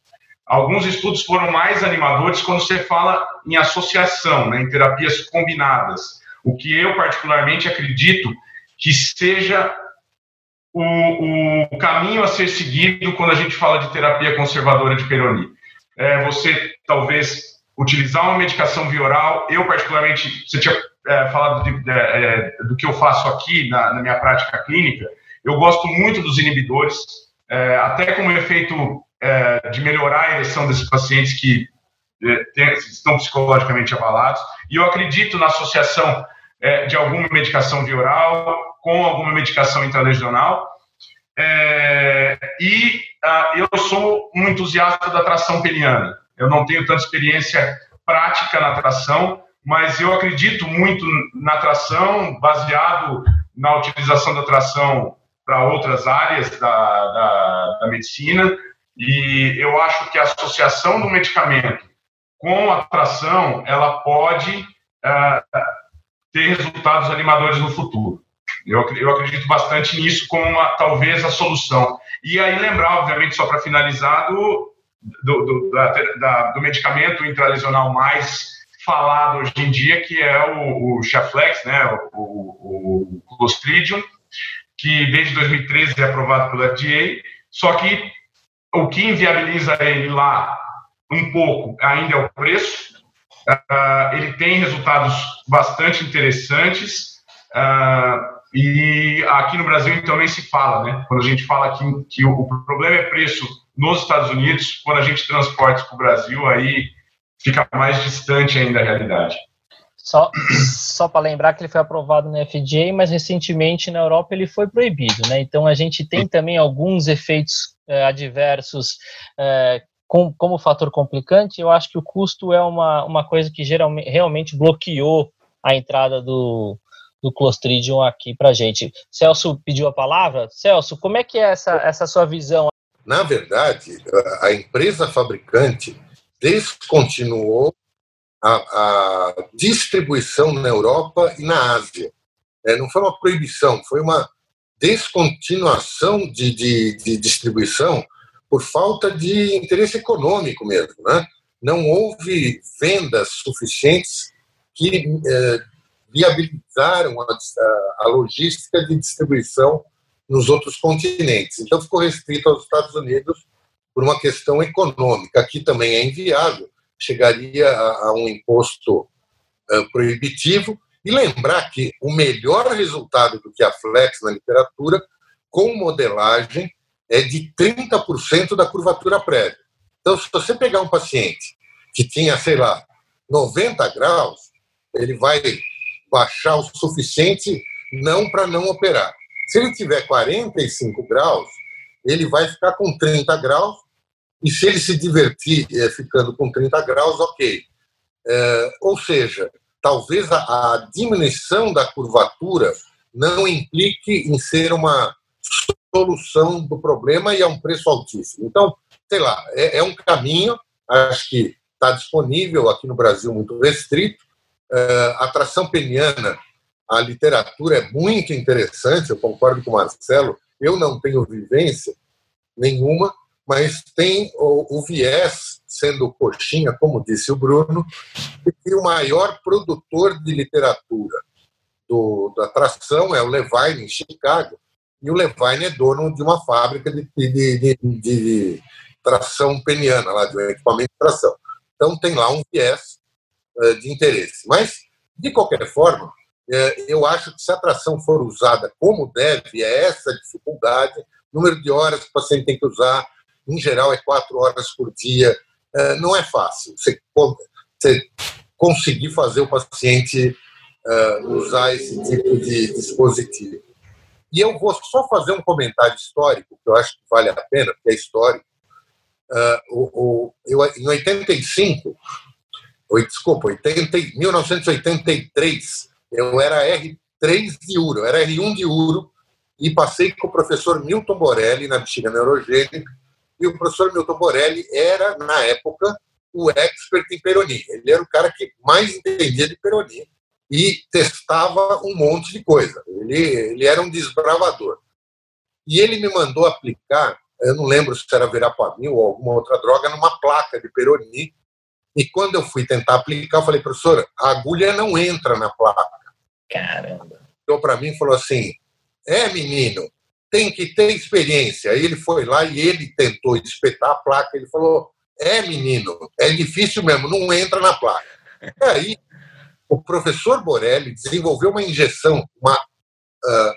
Alguns estudos foram mais animadores quando você fala em associação, né, em terapias combinadas o que eu particularmente acredito que seja o, o caminho a ser seguido quando a gente fala de terapia conservadora de Peroni. É você talvez utilizar uma medicação via oral. Eu particularmente, você tinha é, falado de, de, é, do que eu faço aqui na, na, minha prática clínica. Eu gosto muito dos inibidores, é, até como efeito é, de melhorar a ereção desses pacientes que é, tem, estão psicologicamente abalados. E eu acredito na associação é, de alguma medicação via oral com alguma medicação intralegional. É, e ah, eu sou um entusiasta da tração peniana. Eu não tenho tanta experiência prática na tração, mas eu acredito muito na tração, baseado na utilização da tração para outras áreas da, da, da medicina. E eu acho que a associação do medicamento com a tração, ela pode uh, ter resultados animadores no futuro. Eu, eu acredito bastante nisso como uma, talvez a solução. E aí lembrar, obviamente, só para finalizar, do, do, do, da, da, do medicamento intralesional mais falado hoje em dia, que é o, o Chaflex, né, o, o, o Clostridium, que desde 2013 é aprovado pelo FDA, só que o que inviabiliza ele lá um pouco ainda é o preço, Uh, ele tem resultados bastante interessantes. Uh, e aqui no Brasil, então, nem se fala, né? Quando a gente fala que, que o, problema é preço nos Estados Unidos, quando a gente transporta para o Brasil, aí fica mais distante ainda a realidade. Só, só para lembrar que ele foi aprovado no FDA, mas recentemente na Europa ele foi proibido, né? Então a gente tem também alguns efeitos eh, adversos eh, com, como fator complicante, eu acho que o custo é uma, uma coisa que geralmente, realmente bloqueou a entrada do, do Clostridium aqui para gente. Celso pediu a palavra. Celso, como é que é essa, essa sua visão? Na verdade, a empresa fabricante descontinuou a, a distribuição na Europa e na Ásia. É, não foi uma proibição, foi uma descontinuação de, de, de distribuição por falta de interesse econômico mesmo. Né? Não houve vendas suficientes que eh, viabilizaram a, a, logística de distribuição nos outros continentes. Então, ficou restrito aos Estados Unidos por uma questão econômica. Aqui também é inviável, chegaria a, a um imposto uh, proibitivo. E lembrar que o melhor resultado do que a Flex na literatura, com modelagem, é de 30% da curvatura prévia. Então, se você pegar um paciente que tinha, sei lá, 90 graus, ele vai baixar o suficiente não para não operar. Se ele tiver 45 graus, ele vai ficar com 30 graus, e se ele se divertir é, ficando com 30 graus, ok. É, ou seja, talvez a, a diminuição da curvatura não implique em ser uma solução do problema e a um preço altíssimo. Então, sei lá, é, é um caminho, acho que está disponível aqui no Brasil muito restrito, a tração peniana, a literatura é muito interessante, eu concordo com o Marcelo, eu não tenho vivência nenhuma, mas tem o, o viés, sendo coxinha, como disse o Bruno, que o maior produtor de literatura do, da tração é o Levine, em Chicago, e o Levine é dono de uma fábrica de, de, de, de tração peniana, lá, de um equipamento de tração. Então, tem lá um viés de interesse. Mas, de qualquer forma, uh, eu acho que se a tração for usada como deve, é essa dificuldade, número de horas que o paciente tem que usar, em geral, é quatro horas por dia. Uh, não é fácil você conseguir fazer o paciente usar esse tipo de dispositivo. E eu vou só fazer um comentário histórico, que eu acho que vale a pena, porque é histórico. Uh, o, o, eu, em 85, ou, desculpa, 80, 1983, eu era R3 de Uro, eu era R1 de Uro, e passei com o professor Milton Borelli na bexiga neurogênica, e o professor Milton Borelli era, na época, o expert em Peroni. Ele era o cara que mais entendia de Peroni e testava um monte de coisa. Ele, ele era um desbravador. E ele me mandou aplicar, eu não lembro se era verapamil ou alguma outra droga, numa placa de Peroni. E quando eu fui tentar aplicar, eu falei, professora, a agulha não entra na placa. Caramba. Então, para mim, falou assim: é, menino, tem que ter experiência. Aí ele foi lá e ele tentou espetar a placa. Ele falou: é, menino, é difícil mesmo, não entra na placa. E aí o professor Borelli desenvolveu uma injeção, uma uh,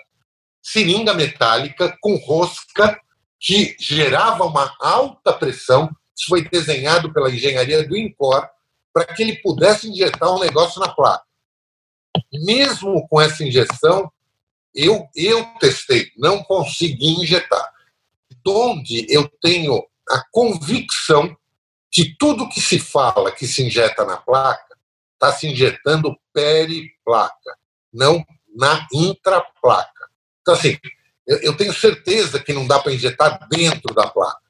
seringa metálica com rosca que gerava uma alta pressão. Isso foi desenhado pela engenharia do INCOR para que ele pudesse injetar um negócio na placa. Mesmo com essa injeção, eu, eu testei, não consegui injetar. Onde eu tenho a convicção que tudo que se fala que se injeta na placa está se injetando periplaca, não na intraplaca. Então, assim, eu, eu tenho certeza que não dá para injetar dentro da placa.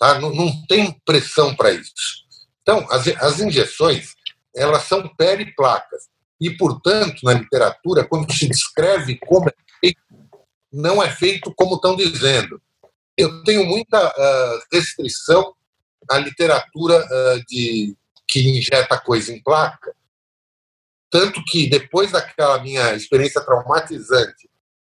Tá? Não, não tem pressão para isso. Então, as, as injeções, elas são periplacas. E, portanto, na literatura, quando se descreve como é feito, não é feito como estão dizendo. Eu tenho muita uh, restrição à literatura uh, de que injeta coisa em placa. Tanto que depois daquela minha experiência traumatizante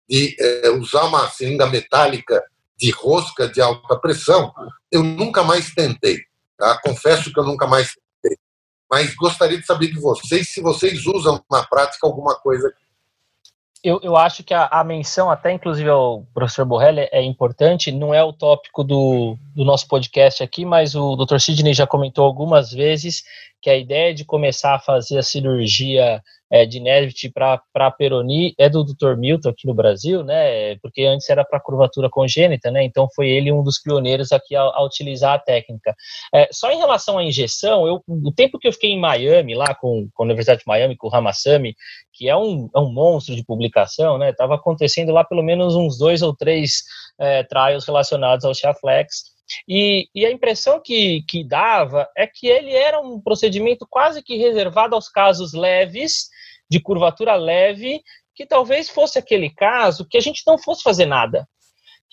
de é, usar uma seringa metálica de rosca de alta pressão, eu nunca mais tentei. Tá? Confesso que eu nunca mais tentei. Mas gostaria de saber de vocês se vocês usam na prática alguma coisa eu, eu acho que a, a, menção, até inclusive ao professor Borrelli, é importante, não é o tópico do, do nosso podcast aqui, mas o Dr. Sidney já comentou algumas vezes que a ideia de começar a fazer a cirurgia é, de Nesbitt para Peroni é do Dr. Milton aqui no Brasil, né? Porque antes era para curvatura congênita, né? Então foi ele um dos pioneiros aqui a, a utilizar a técnica. É, só em relação à injeção, eu, o tempo que eu fiquei em Miami, lá com, com a Universidade de Miami, com o Ramasami, que é um, é um monstro de publicação, né? Estava acontecendo lá pelo menos uns dois ou três é, trials relacionados ao Chaflex. E, e, a impressão que, que dava é que ele era um procedimento quase que reservado aos casos leves, de curvatura leve, que talvez fosse aquele caso que a gente não fosse fazer nada.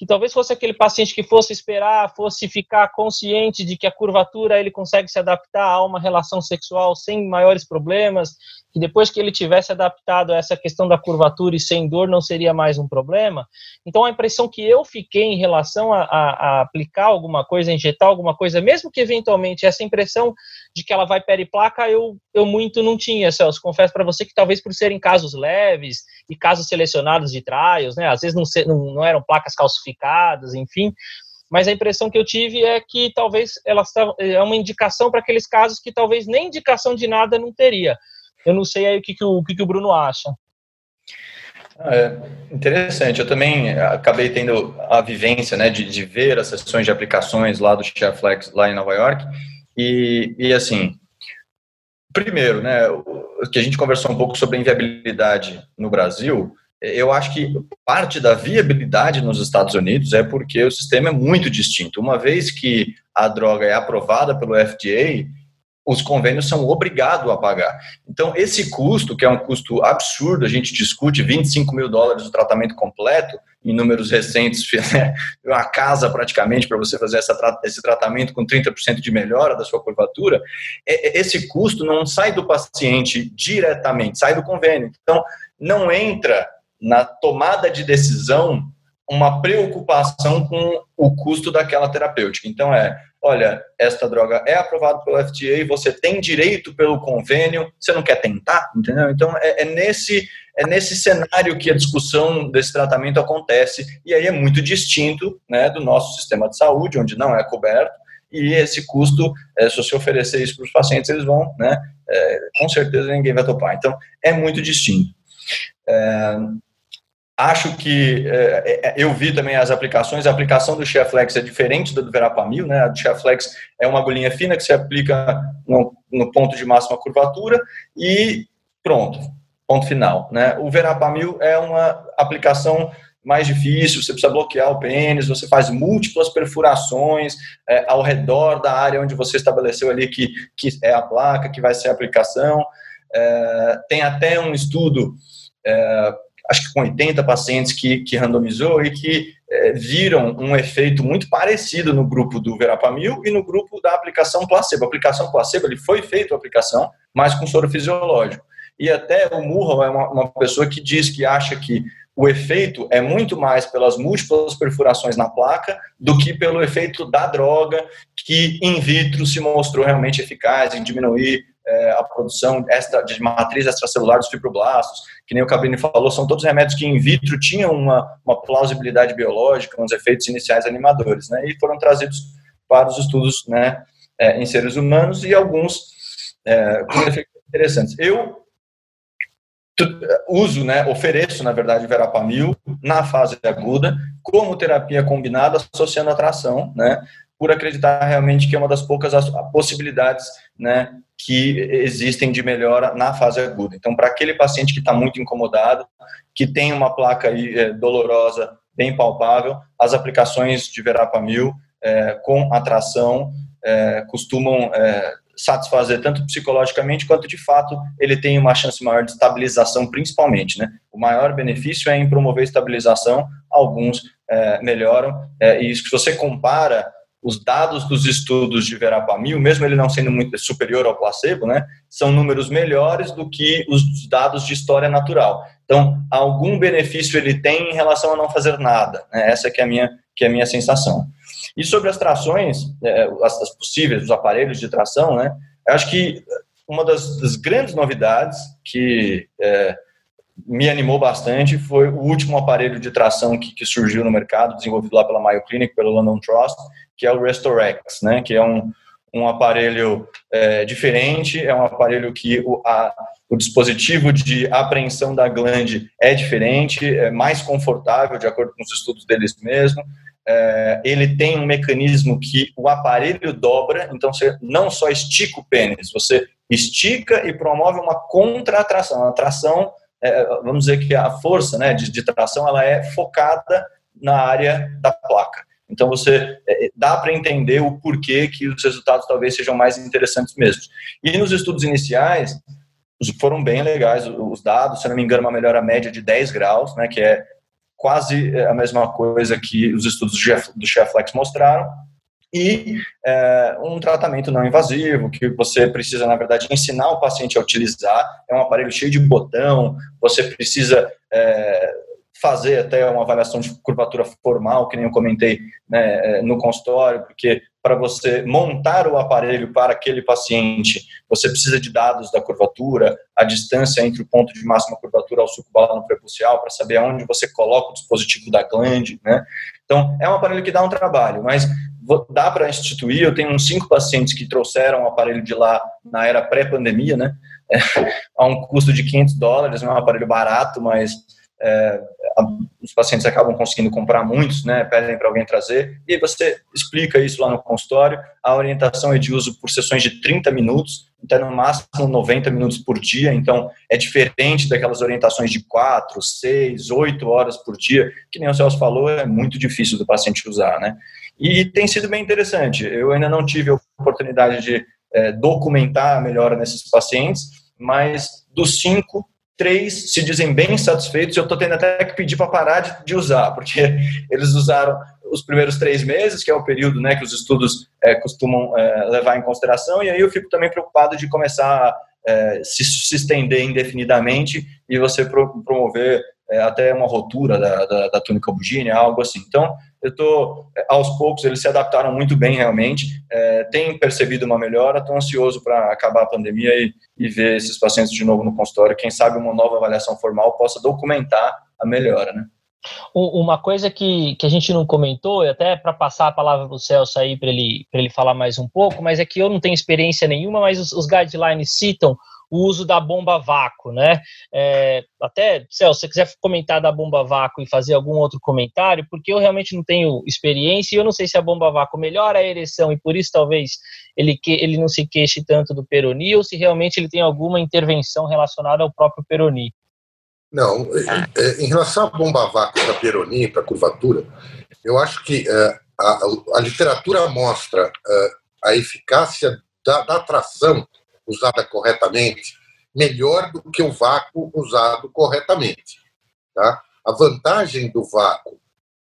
Que talvez fosse aquele paciente que fosse esperar, fosse ficar consciente de que a curvatura ele consegue se adaptar a uma relação sexual sem maiores problemas, que depois que ele tivesse adaptado a essa questão da curvatura e sem dor não seria mais um problema. Então a impressão que eu fiquei em relação a, a, a aplicar alguma coisa, injetar alguma coisa, mesmo que eventualmente essa impressão de que ela vai periplaca, eu, eu muito não tinha, Celso. Confesso para você que talvez por serem casos leves e casos selecionados de trials, né, às vezes não, não, não eram placas calcificadas, enfim, mas a impressão que eu tive é que talvez ela é uma indicação para aqueles casos que talvez nem indicação de nada não teria. Eu não sei aí o que, que, o, o, que, que o Bruno acha. É interessante. Eu também acabei tendo a vivência né, de, de ver as sessões de aplicações lá do Shareflex lá em Nova York. E, e assim, primeiro, né, que a gente conversou um pouco sobre a inviabilidade no Brasil. Eu acho que parte da viabilidade nos Estados Unidos é porque o sistema é muito distinto. Uma vez que a droga é aprovada pelo FDA, os convênios são obrigados a pagar. Então, esse custo, que é um custo absurdo, a gente discute 25 mil dólares o tratamento completo, em números recentes, né, uma casa praticamente para você fazer essa, esse tratamento com 30% de melhora da sua curvatura, é, é, esse custo não sai do paciente diretamente, sai do convênio. Então, não entra na tomada de decisão uma preocupação com o custo daquela terapêutica. Então, é, olha, esta droga é aprovada pelo FDA, você tem direito pelo convênio, você não quer tentar, entendeu? Então, é, é nesse é nesse cenário que a discussão desse tratamento acontece, e aí é muito distinto né, do nosso sistema de saúde, onde não é coberto, e esse custo, é, se você oferecer isso para os pacientes, eles vão, né, é, com certeza ninguém vai topar. Então, é muito distinto. É, acho que é, é, eu vi também as aplicações, a aplicação do Cheflex é diferente do Verapamil, né? A do Cheflex é uma agulhinha fina que se aplica no, no ponto de máxima curvatura e pronto, ponto final. Né? O verapamil é uma aplicação mais difícil, você precisa bloquear o pênis, você faz múltiplas perfurações é, ao redor da área onde você estabeleceu ali que, que é a placa, que vai ser a aplicação. É, tem até um estudo, é, acho que com 80 pacientes que, que randomizou e que é, viram um efeito muito parecido no grupo do verapamil e no grupo da aplicação placebo. A aplicação placebo, ele foi feito a aplicação, mas com soro fisiológico. E até o Murrow é uma, uma pessoa que diz que acha que o efeito é muito mais pelas múltiplas perfurações na placa do que pelo efeito da droga, que in vitro se mostrou realmente eficaz em diminuir é, a produção extra, de matriz extracelular dos fibroblastos, que nem o Cabrini falou, são todos remédios que in vitro tinham uma, uma plausibilidade biológica, uns efeitos iniciais animadores, né, e foram trazidos para os estudos né, é, em seres humanos e alguns é, com efeitos interessantes. Eu uso, né, ofereço, na verdade, verapamil na fase aguda como terapia combinada associando a tração, né, por acreditar realmente que é uma das poucas possibilidades, né, que existem de melhora na fase aguda. Então, para aquele paciente que está muito incomodado, que tem uma placa é, dolorosa bem palpável, as aplicações de verapamil é, com atração é, costumam é, satisfazer tanto psicologicamente quanto de fato ele tem uma chance maior de estabilização, principalmente. Né? O maior benefício é em promover estabilização, alguns é, melhoram, é, e se você compara os dados dos estudos de verapamil, mesmo ele não sendo muito superior ao placebo, né, são números melhores do que os dados de história natural. Então, algum benefício ele tem em relação a não fazer nada. Né? Essa que é a minha que é a minha sensação. E sobre as trações, é, as, possíveis, os aparelhos de tração, né? Eu acho que uma das, das grandes novidades que é, me animou bastante foi o último aparelho de tração que, que, surgiu no mercado, desenvolvido lá pela Mayo Clinic, pelo London Trust, que é o Restorex, né? Que é um, um aparelho é, diferente, é um aparelho que o, a, o dispositivo de apreensão da glande é diferente, é mais confortável, de acordo com os estudos deles mesmo, é, ele tem um mecanismo que o aparelho dobra, então você não só estica o pênis, você estica e promove uma contratração. A tração, é, vamos dizer que a força né, de, de, tração ela é focada na área da placa. Então você é, dá para entender o porquê que os resultados talvez sejam mais interessantes mesmo. E nos estudos iniciais foram bem legais os dados, se não me engano, uma melhora média de 10 graus, né, que é quase é, a mesma coisa que os estudos do Cheflex mostraram, e é, um tratamento não invasivo, que você precisa, na verdade, ensinar o paciente a utilizar. É um aparelho cheio de botão, você precisa é, fazer até uma avaliação de curvatura formal, que nem eu comentei né, é, no consultório, porque para você montar o aparelho para aquele paciente, você precisa de dados da curvatura, a distância entre o ponto de máxima curvatura ao suco balano prepucial, para saber aonde você coloca o dispositivo da glande, né? Então, é um aparelho que dá um trabalho, mas dá para instituir. Eu tenho uns cinco pacientes que trouxeram o aparelho de lá na era pré-pandemia, né? A um custo de 500 dólares, não é um aparelho barato, mas é, os pacientes acabam conseguindo comprar muitos, né, pedem para alguém trazer, e você explica isso lá no consultório. A orientação é de uso por sessões de 30 minutos, até no máximo 90 minutos por dia, então é diferente daquelas orientações de 4, 6, 8 horas por dia, que nem o Celso falou, é muito difícil do paciente usar, né. E tem sido bem interessante. Eu ainda não tive a oportunidade de é, documentar a melhora nesses pacientes, mas dos cinco, três se dizem bem satisfeitos. Eu estou tendo até que pedir para parar de, de, usar, porque eles usaram os primeiros três meses, que é o período né, que os estudos é, costumam é, levar em consideração, e aí eu fico também preocupado de começar é, se, se, estender indefinidamente e você pro, promover é, até uma rotura da, da, da túnica bugínea, algo assim. Então, eu é, aos poucos, eles se adaptaram muito bem realmente, é, percebido uma melhora, estou ansioso para acabar a pandemia e, e ver esses pacientes de novo no consultório. Quem sabe uma nova avaliação formal possa documentar a melhora, né? Uma coisa que, que a gente não comentou, até para passar a palavra para o Celso aí para ele, ele falar mais um pouco, mas é que eu não tenho experiência nenhuma, mas os, os guidelines citam o uso da bomba vácuo, né? É, até, Celso, se você quiser comentar da bomba vácuo e fazer algum outro comentário, porque eu realmente não tenho experiência e eu não sei se a bomba vácuo melhora a ereção e por isso talvez ele, que, ele não se queixe tanto do peroni ou se realmente ele tem alguma intervenção relacionada ao próprio peroni. Não, é, em relação à bomba vácuo da peroni, para curvatura, eu acho que é, a, a, literatura mostra é, a eficácia da, da tração usada corretamente melhor do que o vácuo usado corretamente. Tá? A vantagem do vácuo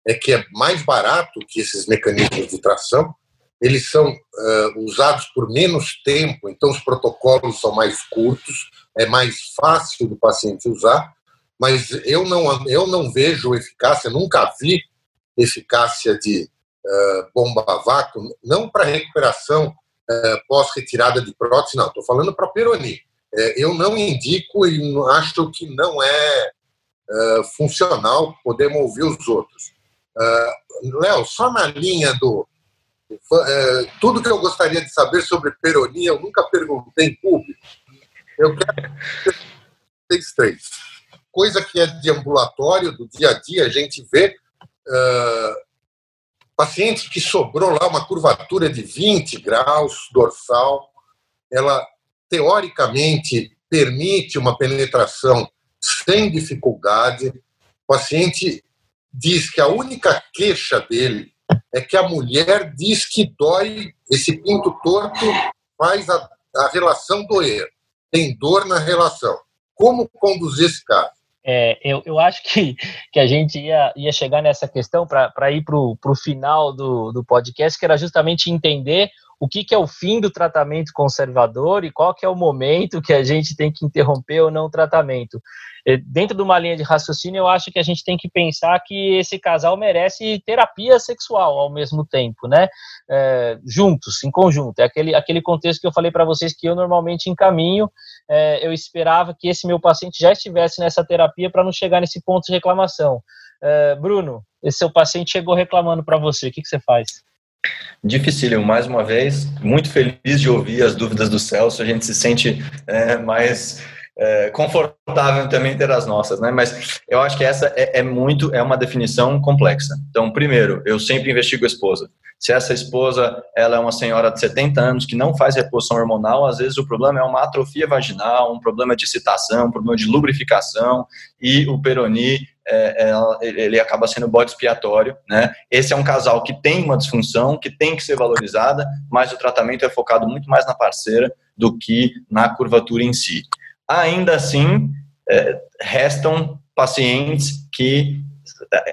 é que é mais barato que esses mecanismos de tração, eles são uh, usados por menos tempo, então os protocolos são mais curtos, é mais fácil do paciente usar, mas eu não, eu não vejo eficácia, nunca vi eficácia de uh, bomba vácuo, não para recuperação pós-retirada de prótese, não, estou falando para Peroni. É, eu não indico e acho que não é, é funcional, podemos ouvir os outros. Léo, só na linha do. Tudo que eu gostaria de saber sobre Peroni, eu nunca perguntei em público. Eu quero três, três. Coisa que é de ambulatório, do dia a dia, a gente vê. Paciente que sobrou lá uma curvatura de 20 graus dorsal, ela teoricamente permite uma penetração sem dificuldade. O paciente diz que a única queixa dele é que a mulher diz que dói, esse pinto torto faz a, a relação doer, tem dor na relação. Como conduzir esse caso? É, eu, eu acho que, que a gente ia, ia chegar nessa questão para ir para o final do, do podcast, que era justamente entender o que, que é o fim do tratamento conservador e qual que é o momento que a gente tem que interromper ou não o tratamento. É, dentro de uma linha de raciocínio, eu acho que a gente tem que pensar que esse casal merece terapia sexual ao mesmo tempo, né? É, juntos, em conjunto. É aquele, aquele contexto que eu falei para vocês que eu normalmente encaminho. É, eu esperava que esse meu paciente já estivesse nessa terapia para não chegar nesse ponto de reclamação. É, Bruno, esse seu paciente chegou reclamando para você, o que, que você faz? Dificílimo, mais uma vez, muito feliz de ouvir as dúvidas do Celso, a gente se sente é, mais é, confortável também ter as nossas, né? Mas eu acho que essa é, é, muito, é uma definição complexa. Então, primeiro, eu sempre investigo a esposa. Se essa esposa, ela é uma senhora de 70 anos que não faz reposição hormonal, às vezes o problema é uma atrofia vaginal, um problema de excitação, um problema de lubrificação e o peroni é, é, ele acaba sendo bode expiatório, né? Esse é um casal que tem uma disfunção, que tem que ser valorizada, mas o tratamento é focado muito mais na parceira do que na curvatura em si. Ainda assim, é, restam pacientes que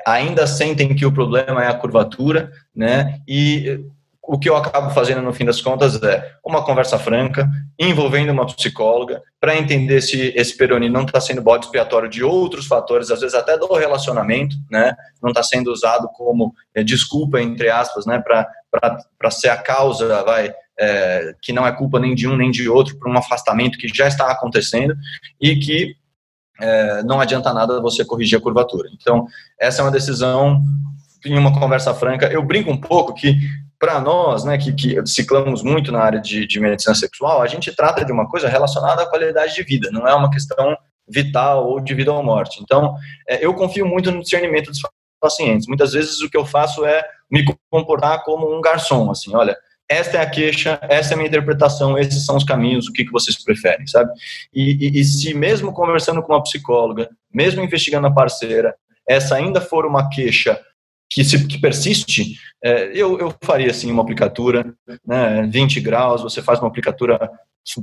ainda sentem que o problema é a curvatura, né? E o que eu acabo fazendo no fim das contas é uma conversa franca, envolvendo uma psicóloga, para entender se esse peroni não está sendo bode expiatório de outros fatores, às vezes até do relacionamento, né? Não está sendo usado como é, desculpa, entre aspas, né? Para ser a causa, vai, é, que não é culpa nem de um nem de outro, por um afastamento que já está acontecendo e que é, não adianta nada você corrigir a curvatura. Então, essa é uma decisão em uma conversa franca. Eu brinco um pouco que para nós, né, que, que ciclamos muito na área de, de, medicina sexual, a gente trata de uma coisa relacionada à qualidade de vida, não é uma questão vital ou de vida ou morte. Então, é, eu confio muito no discernimento dos pacientes. Muitas vezes o que eu faço é me comportar como um garçom, assim, olha, esta é a queixa, essa é a minha interpretação, esses são os caminhos, o que, que vocês preferem, sabe? E, e, e se mesmo conversando com uma psicóloga, mesmo investigando a parceira, essa ainda for uma queixa que, se, que persiste, é, eu, eu faria assim uma aplicatura, né, 20 graus, você faz uma aplicatura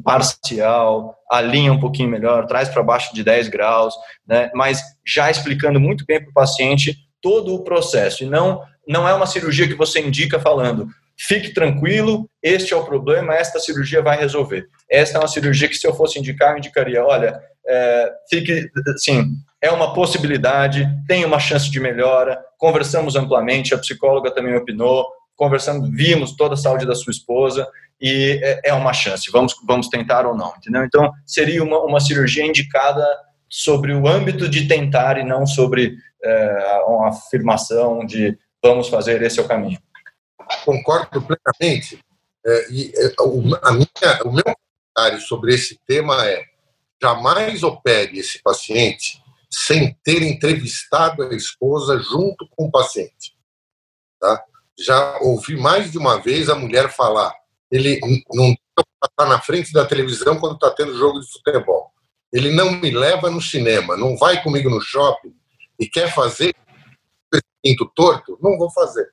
parcial, alinha um pouquinho melhor, traz para baixo de 10 graus, né, mas já explicando muito bem para o paciente todo o processo, e não, não é uma cirurgia que você indica falando, fique tranquilo, este é o problema, esta cirurgia vai resolver. Esta é uma cirurgia que se eu fosse indicar, eu indicaria, olha, é, fique, assim, é uma possibilidade, tem uma chance de melhora, conversamos amplamente, a psicóloga também opinou, conversando, vimos toda a saúde da sua esposa e é, é uma chance, vamos, vamos tentar ou não, entendeu? Então, seria uma, uma cirurgia indicada sobre o âmbito de tentar e não sobre é, uma afirmação de vamos fazer, esse é o caminho. Concordo plenamente. É, e, é, a minha, o meu comentário sobre esse tema é jamais opere esse paciente sem ter entrevistado a esposa junto com o paciente. Tá? Já ouvi mais de uma vez a mulher falar: ele não está na frente da televisão quando está tendo jogo de futebol. Ele não me leva no cinema, não vai comigo no shopping e quer fazer pinto torto, não vou fazer.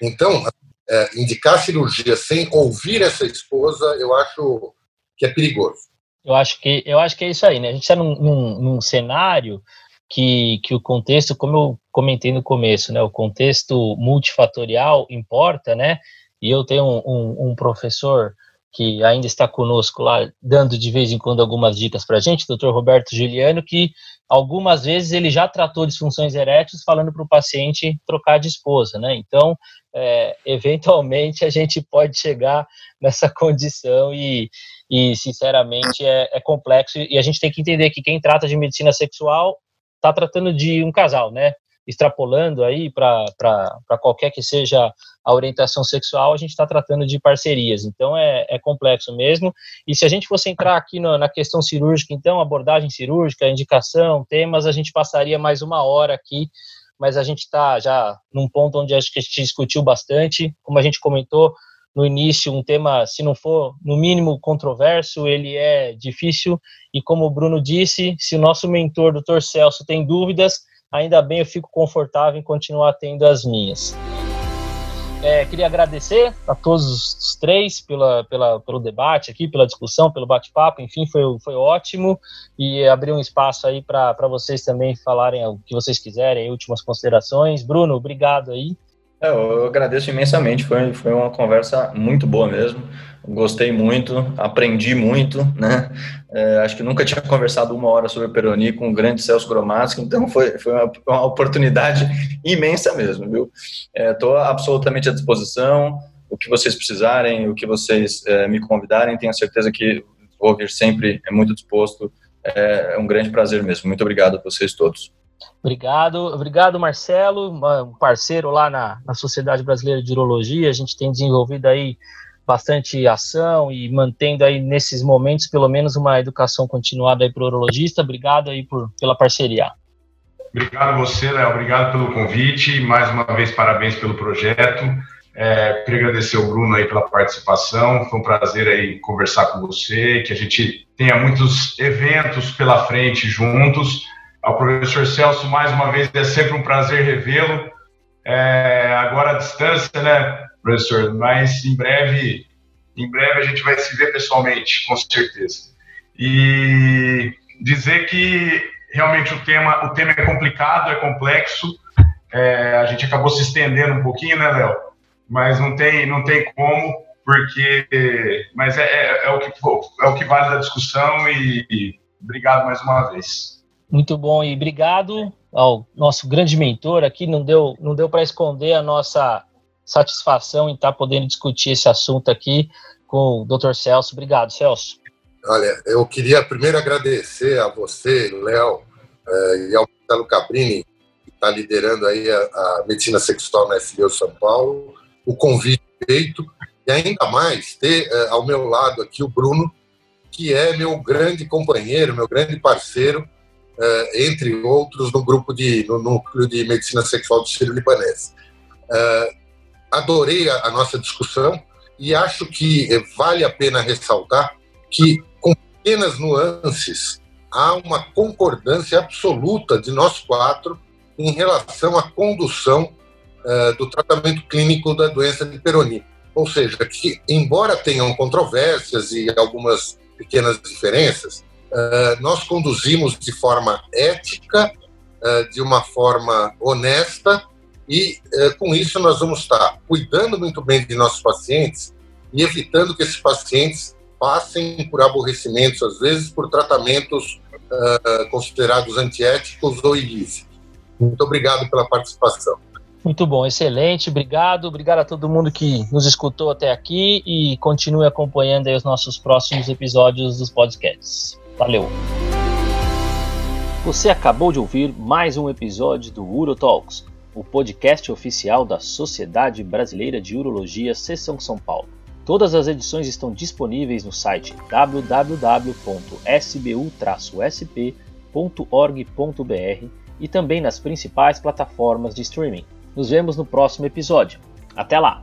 Então, é, indicar cirurgia sem ouvir essa esposa, eu acho que é perigoso. Eu acho que, eu acho que é isso aí, né? A gente está num, num, num, cenário que, que o contexto, como eu comentei no começo, né? O contexto multifatorial importa, né? E eu tenho um, um, um professor que ainda está conosco lá, dando de vez em quando algumas dicas para a gente, o Dr. Roberto Giuliano, que algumas vezes ele já tratou disfunções eréteis falando para o paciente trocar de esposa, né? Então, é, eventualmente a gente pode chegar nessa condição e, e sinceramente, é, é, complexo. E a gente tem que entender que quem trata de medicina sexual está tratando de um casal, né? Extrapolando aí para qualquer que seja a orientação sexual, a gente está tratando de parcerias. Então, é, é, complexo mesmo. E se a gente fosse entrar aqui no, na questão cirúrgica, então, abordagem cirúrgica, indicação, temas, a gente passaria mais uma hora aqui mas a gente está já num ponto onde acho que a gente discutiu bastante. Como a gente comentou, no início um tema, se não for no mínimo controverso, ele é difícil. E como o Bruno disse, se o nosso mentor, doutor Celso, tem dúvidas, ainda bem eu fico confortável em continuar tendo as minhas. É, queria agradecer a todos os três pela, pela, pelo debate aqui, pela discussão, pelo bate-papo, enfim, foi, foi ótimo e abrir um espaço aí para vocês também falarem o que vocês quiserem, últimas considerações. Bruno, obrigado aí. É, eu agradeço imensamente, foi, foi uma conversa muito boa mesmo, gostei muito, aprendi muito, né? É, acho que nunca tinha conversado uma hora sobre Peroni com o grande Celso Gromatsky, então foi, foi uma, uma oportunidade imensa mesmo, viu? Estou é, absolutamente à disposição, o que vocês precisarem, o que vocês é, me convidarem, tenho certeza que vou vir sempre é muito disposto, é, é um grande prazer mesmo. Muito obrigado a vocês todos. Obrigado, obrigado Marcelo, um parceiro lá na, na Sociedade Brasileira de Urologia. A gente tem desenvolvido aí bastante ação e mantendo aí nesses momentos pelo menos uma educação continuada aí para o urologista. Obrigado aí por, pela parceria. Obrigado você, Léo. Obrigado pelo convite. Mais uma vez, parabéns pelo projeto. É, queria agradecer o Bruno aí pela participação. Foi um prazer aí conversar com você, que a gente tenha muitos eventos pela frente juntos ao professor Celso, mais uma vez, é sempre um prazer revê-lo. É, agora à distância, né, professor? Mas em breve, em breve a gente vai se ver pessoalmente, com certeza. E dizer que realmente o tema, o tema é complicado, é complexo. É, a gente acabou se estendendo um pouquinho, né, Léo? Mas não tem, não tem como, porque, mas é, é, é o que é o que vale da discussão e, e obrigado mais uma vez. Muito bom e obrigado ao nosso grande mentor aqui. Não deu, não deu para esconder a nossa satisfação em estar tá podendo discutir esse assunto aqui com o Dr. Celso. Obrigado, Celso. Olha, eu queria primeiro agradecer a você, Léo, eh, e ao Marcelo Cabrini, que está liderando aí a, a, medicina sexual na FIO São Paulo, o convite feito, e ainda mais ter eh, ao meu lado aqui o Bruno, que é meu grande companheiro, meu grande parceiro, uh, entre outros, no grupo de, no núcleo de medicina sexual do Sírio Libanês. Uh, adorei a, a, nossa discussão e acho que vale a pena ressaltar que, com pequenas nuances, há uma concordância absoluta de nós quatro em relação à condução uh, do tratamento clínico da doença de Peyronie. Ou seja, que, embora tenham controvérsias e algumas pequenas diferenças, uh, nós conduzimos de forma ética, uh, de uma forma honesta, e com isso nós vamos estar cuidando muito bem de nossos pacientes e evitando que esses pacientes passem por aborrecimentos, às vezes por tratamentos uh, considerados antiéticos ou ilícitos. Muito obrigado pela participação. Muito bom, excelente, obrigado. Obrigado a todo mundo que nos escutou até aqui e continue acompanhando os nossos próximos episódios dos podcasts. Valeu! Você acabou de ouvir mais um episódio do Uro Talks, o podcast oficial da Sociedade Brasileira de Urologia, Seção São Paulo. Todas as edições estão disponíveis no site www.sbu-sp.org.br e também nas principais plataformas de streaming. Nos vemos no próximo episódio. Até lá!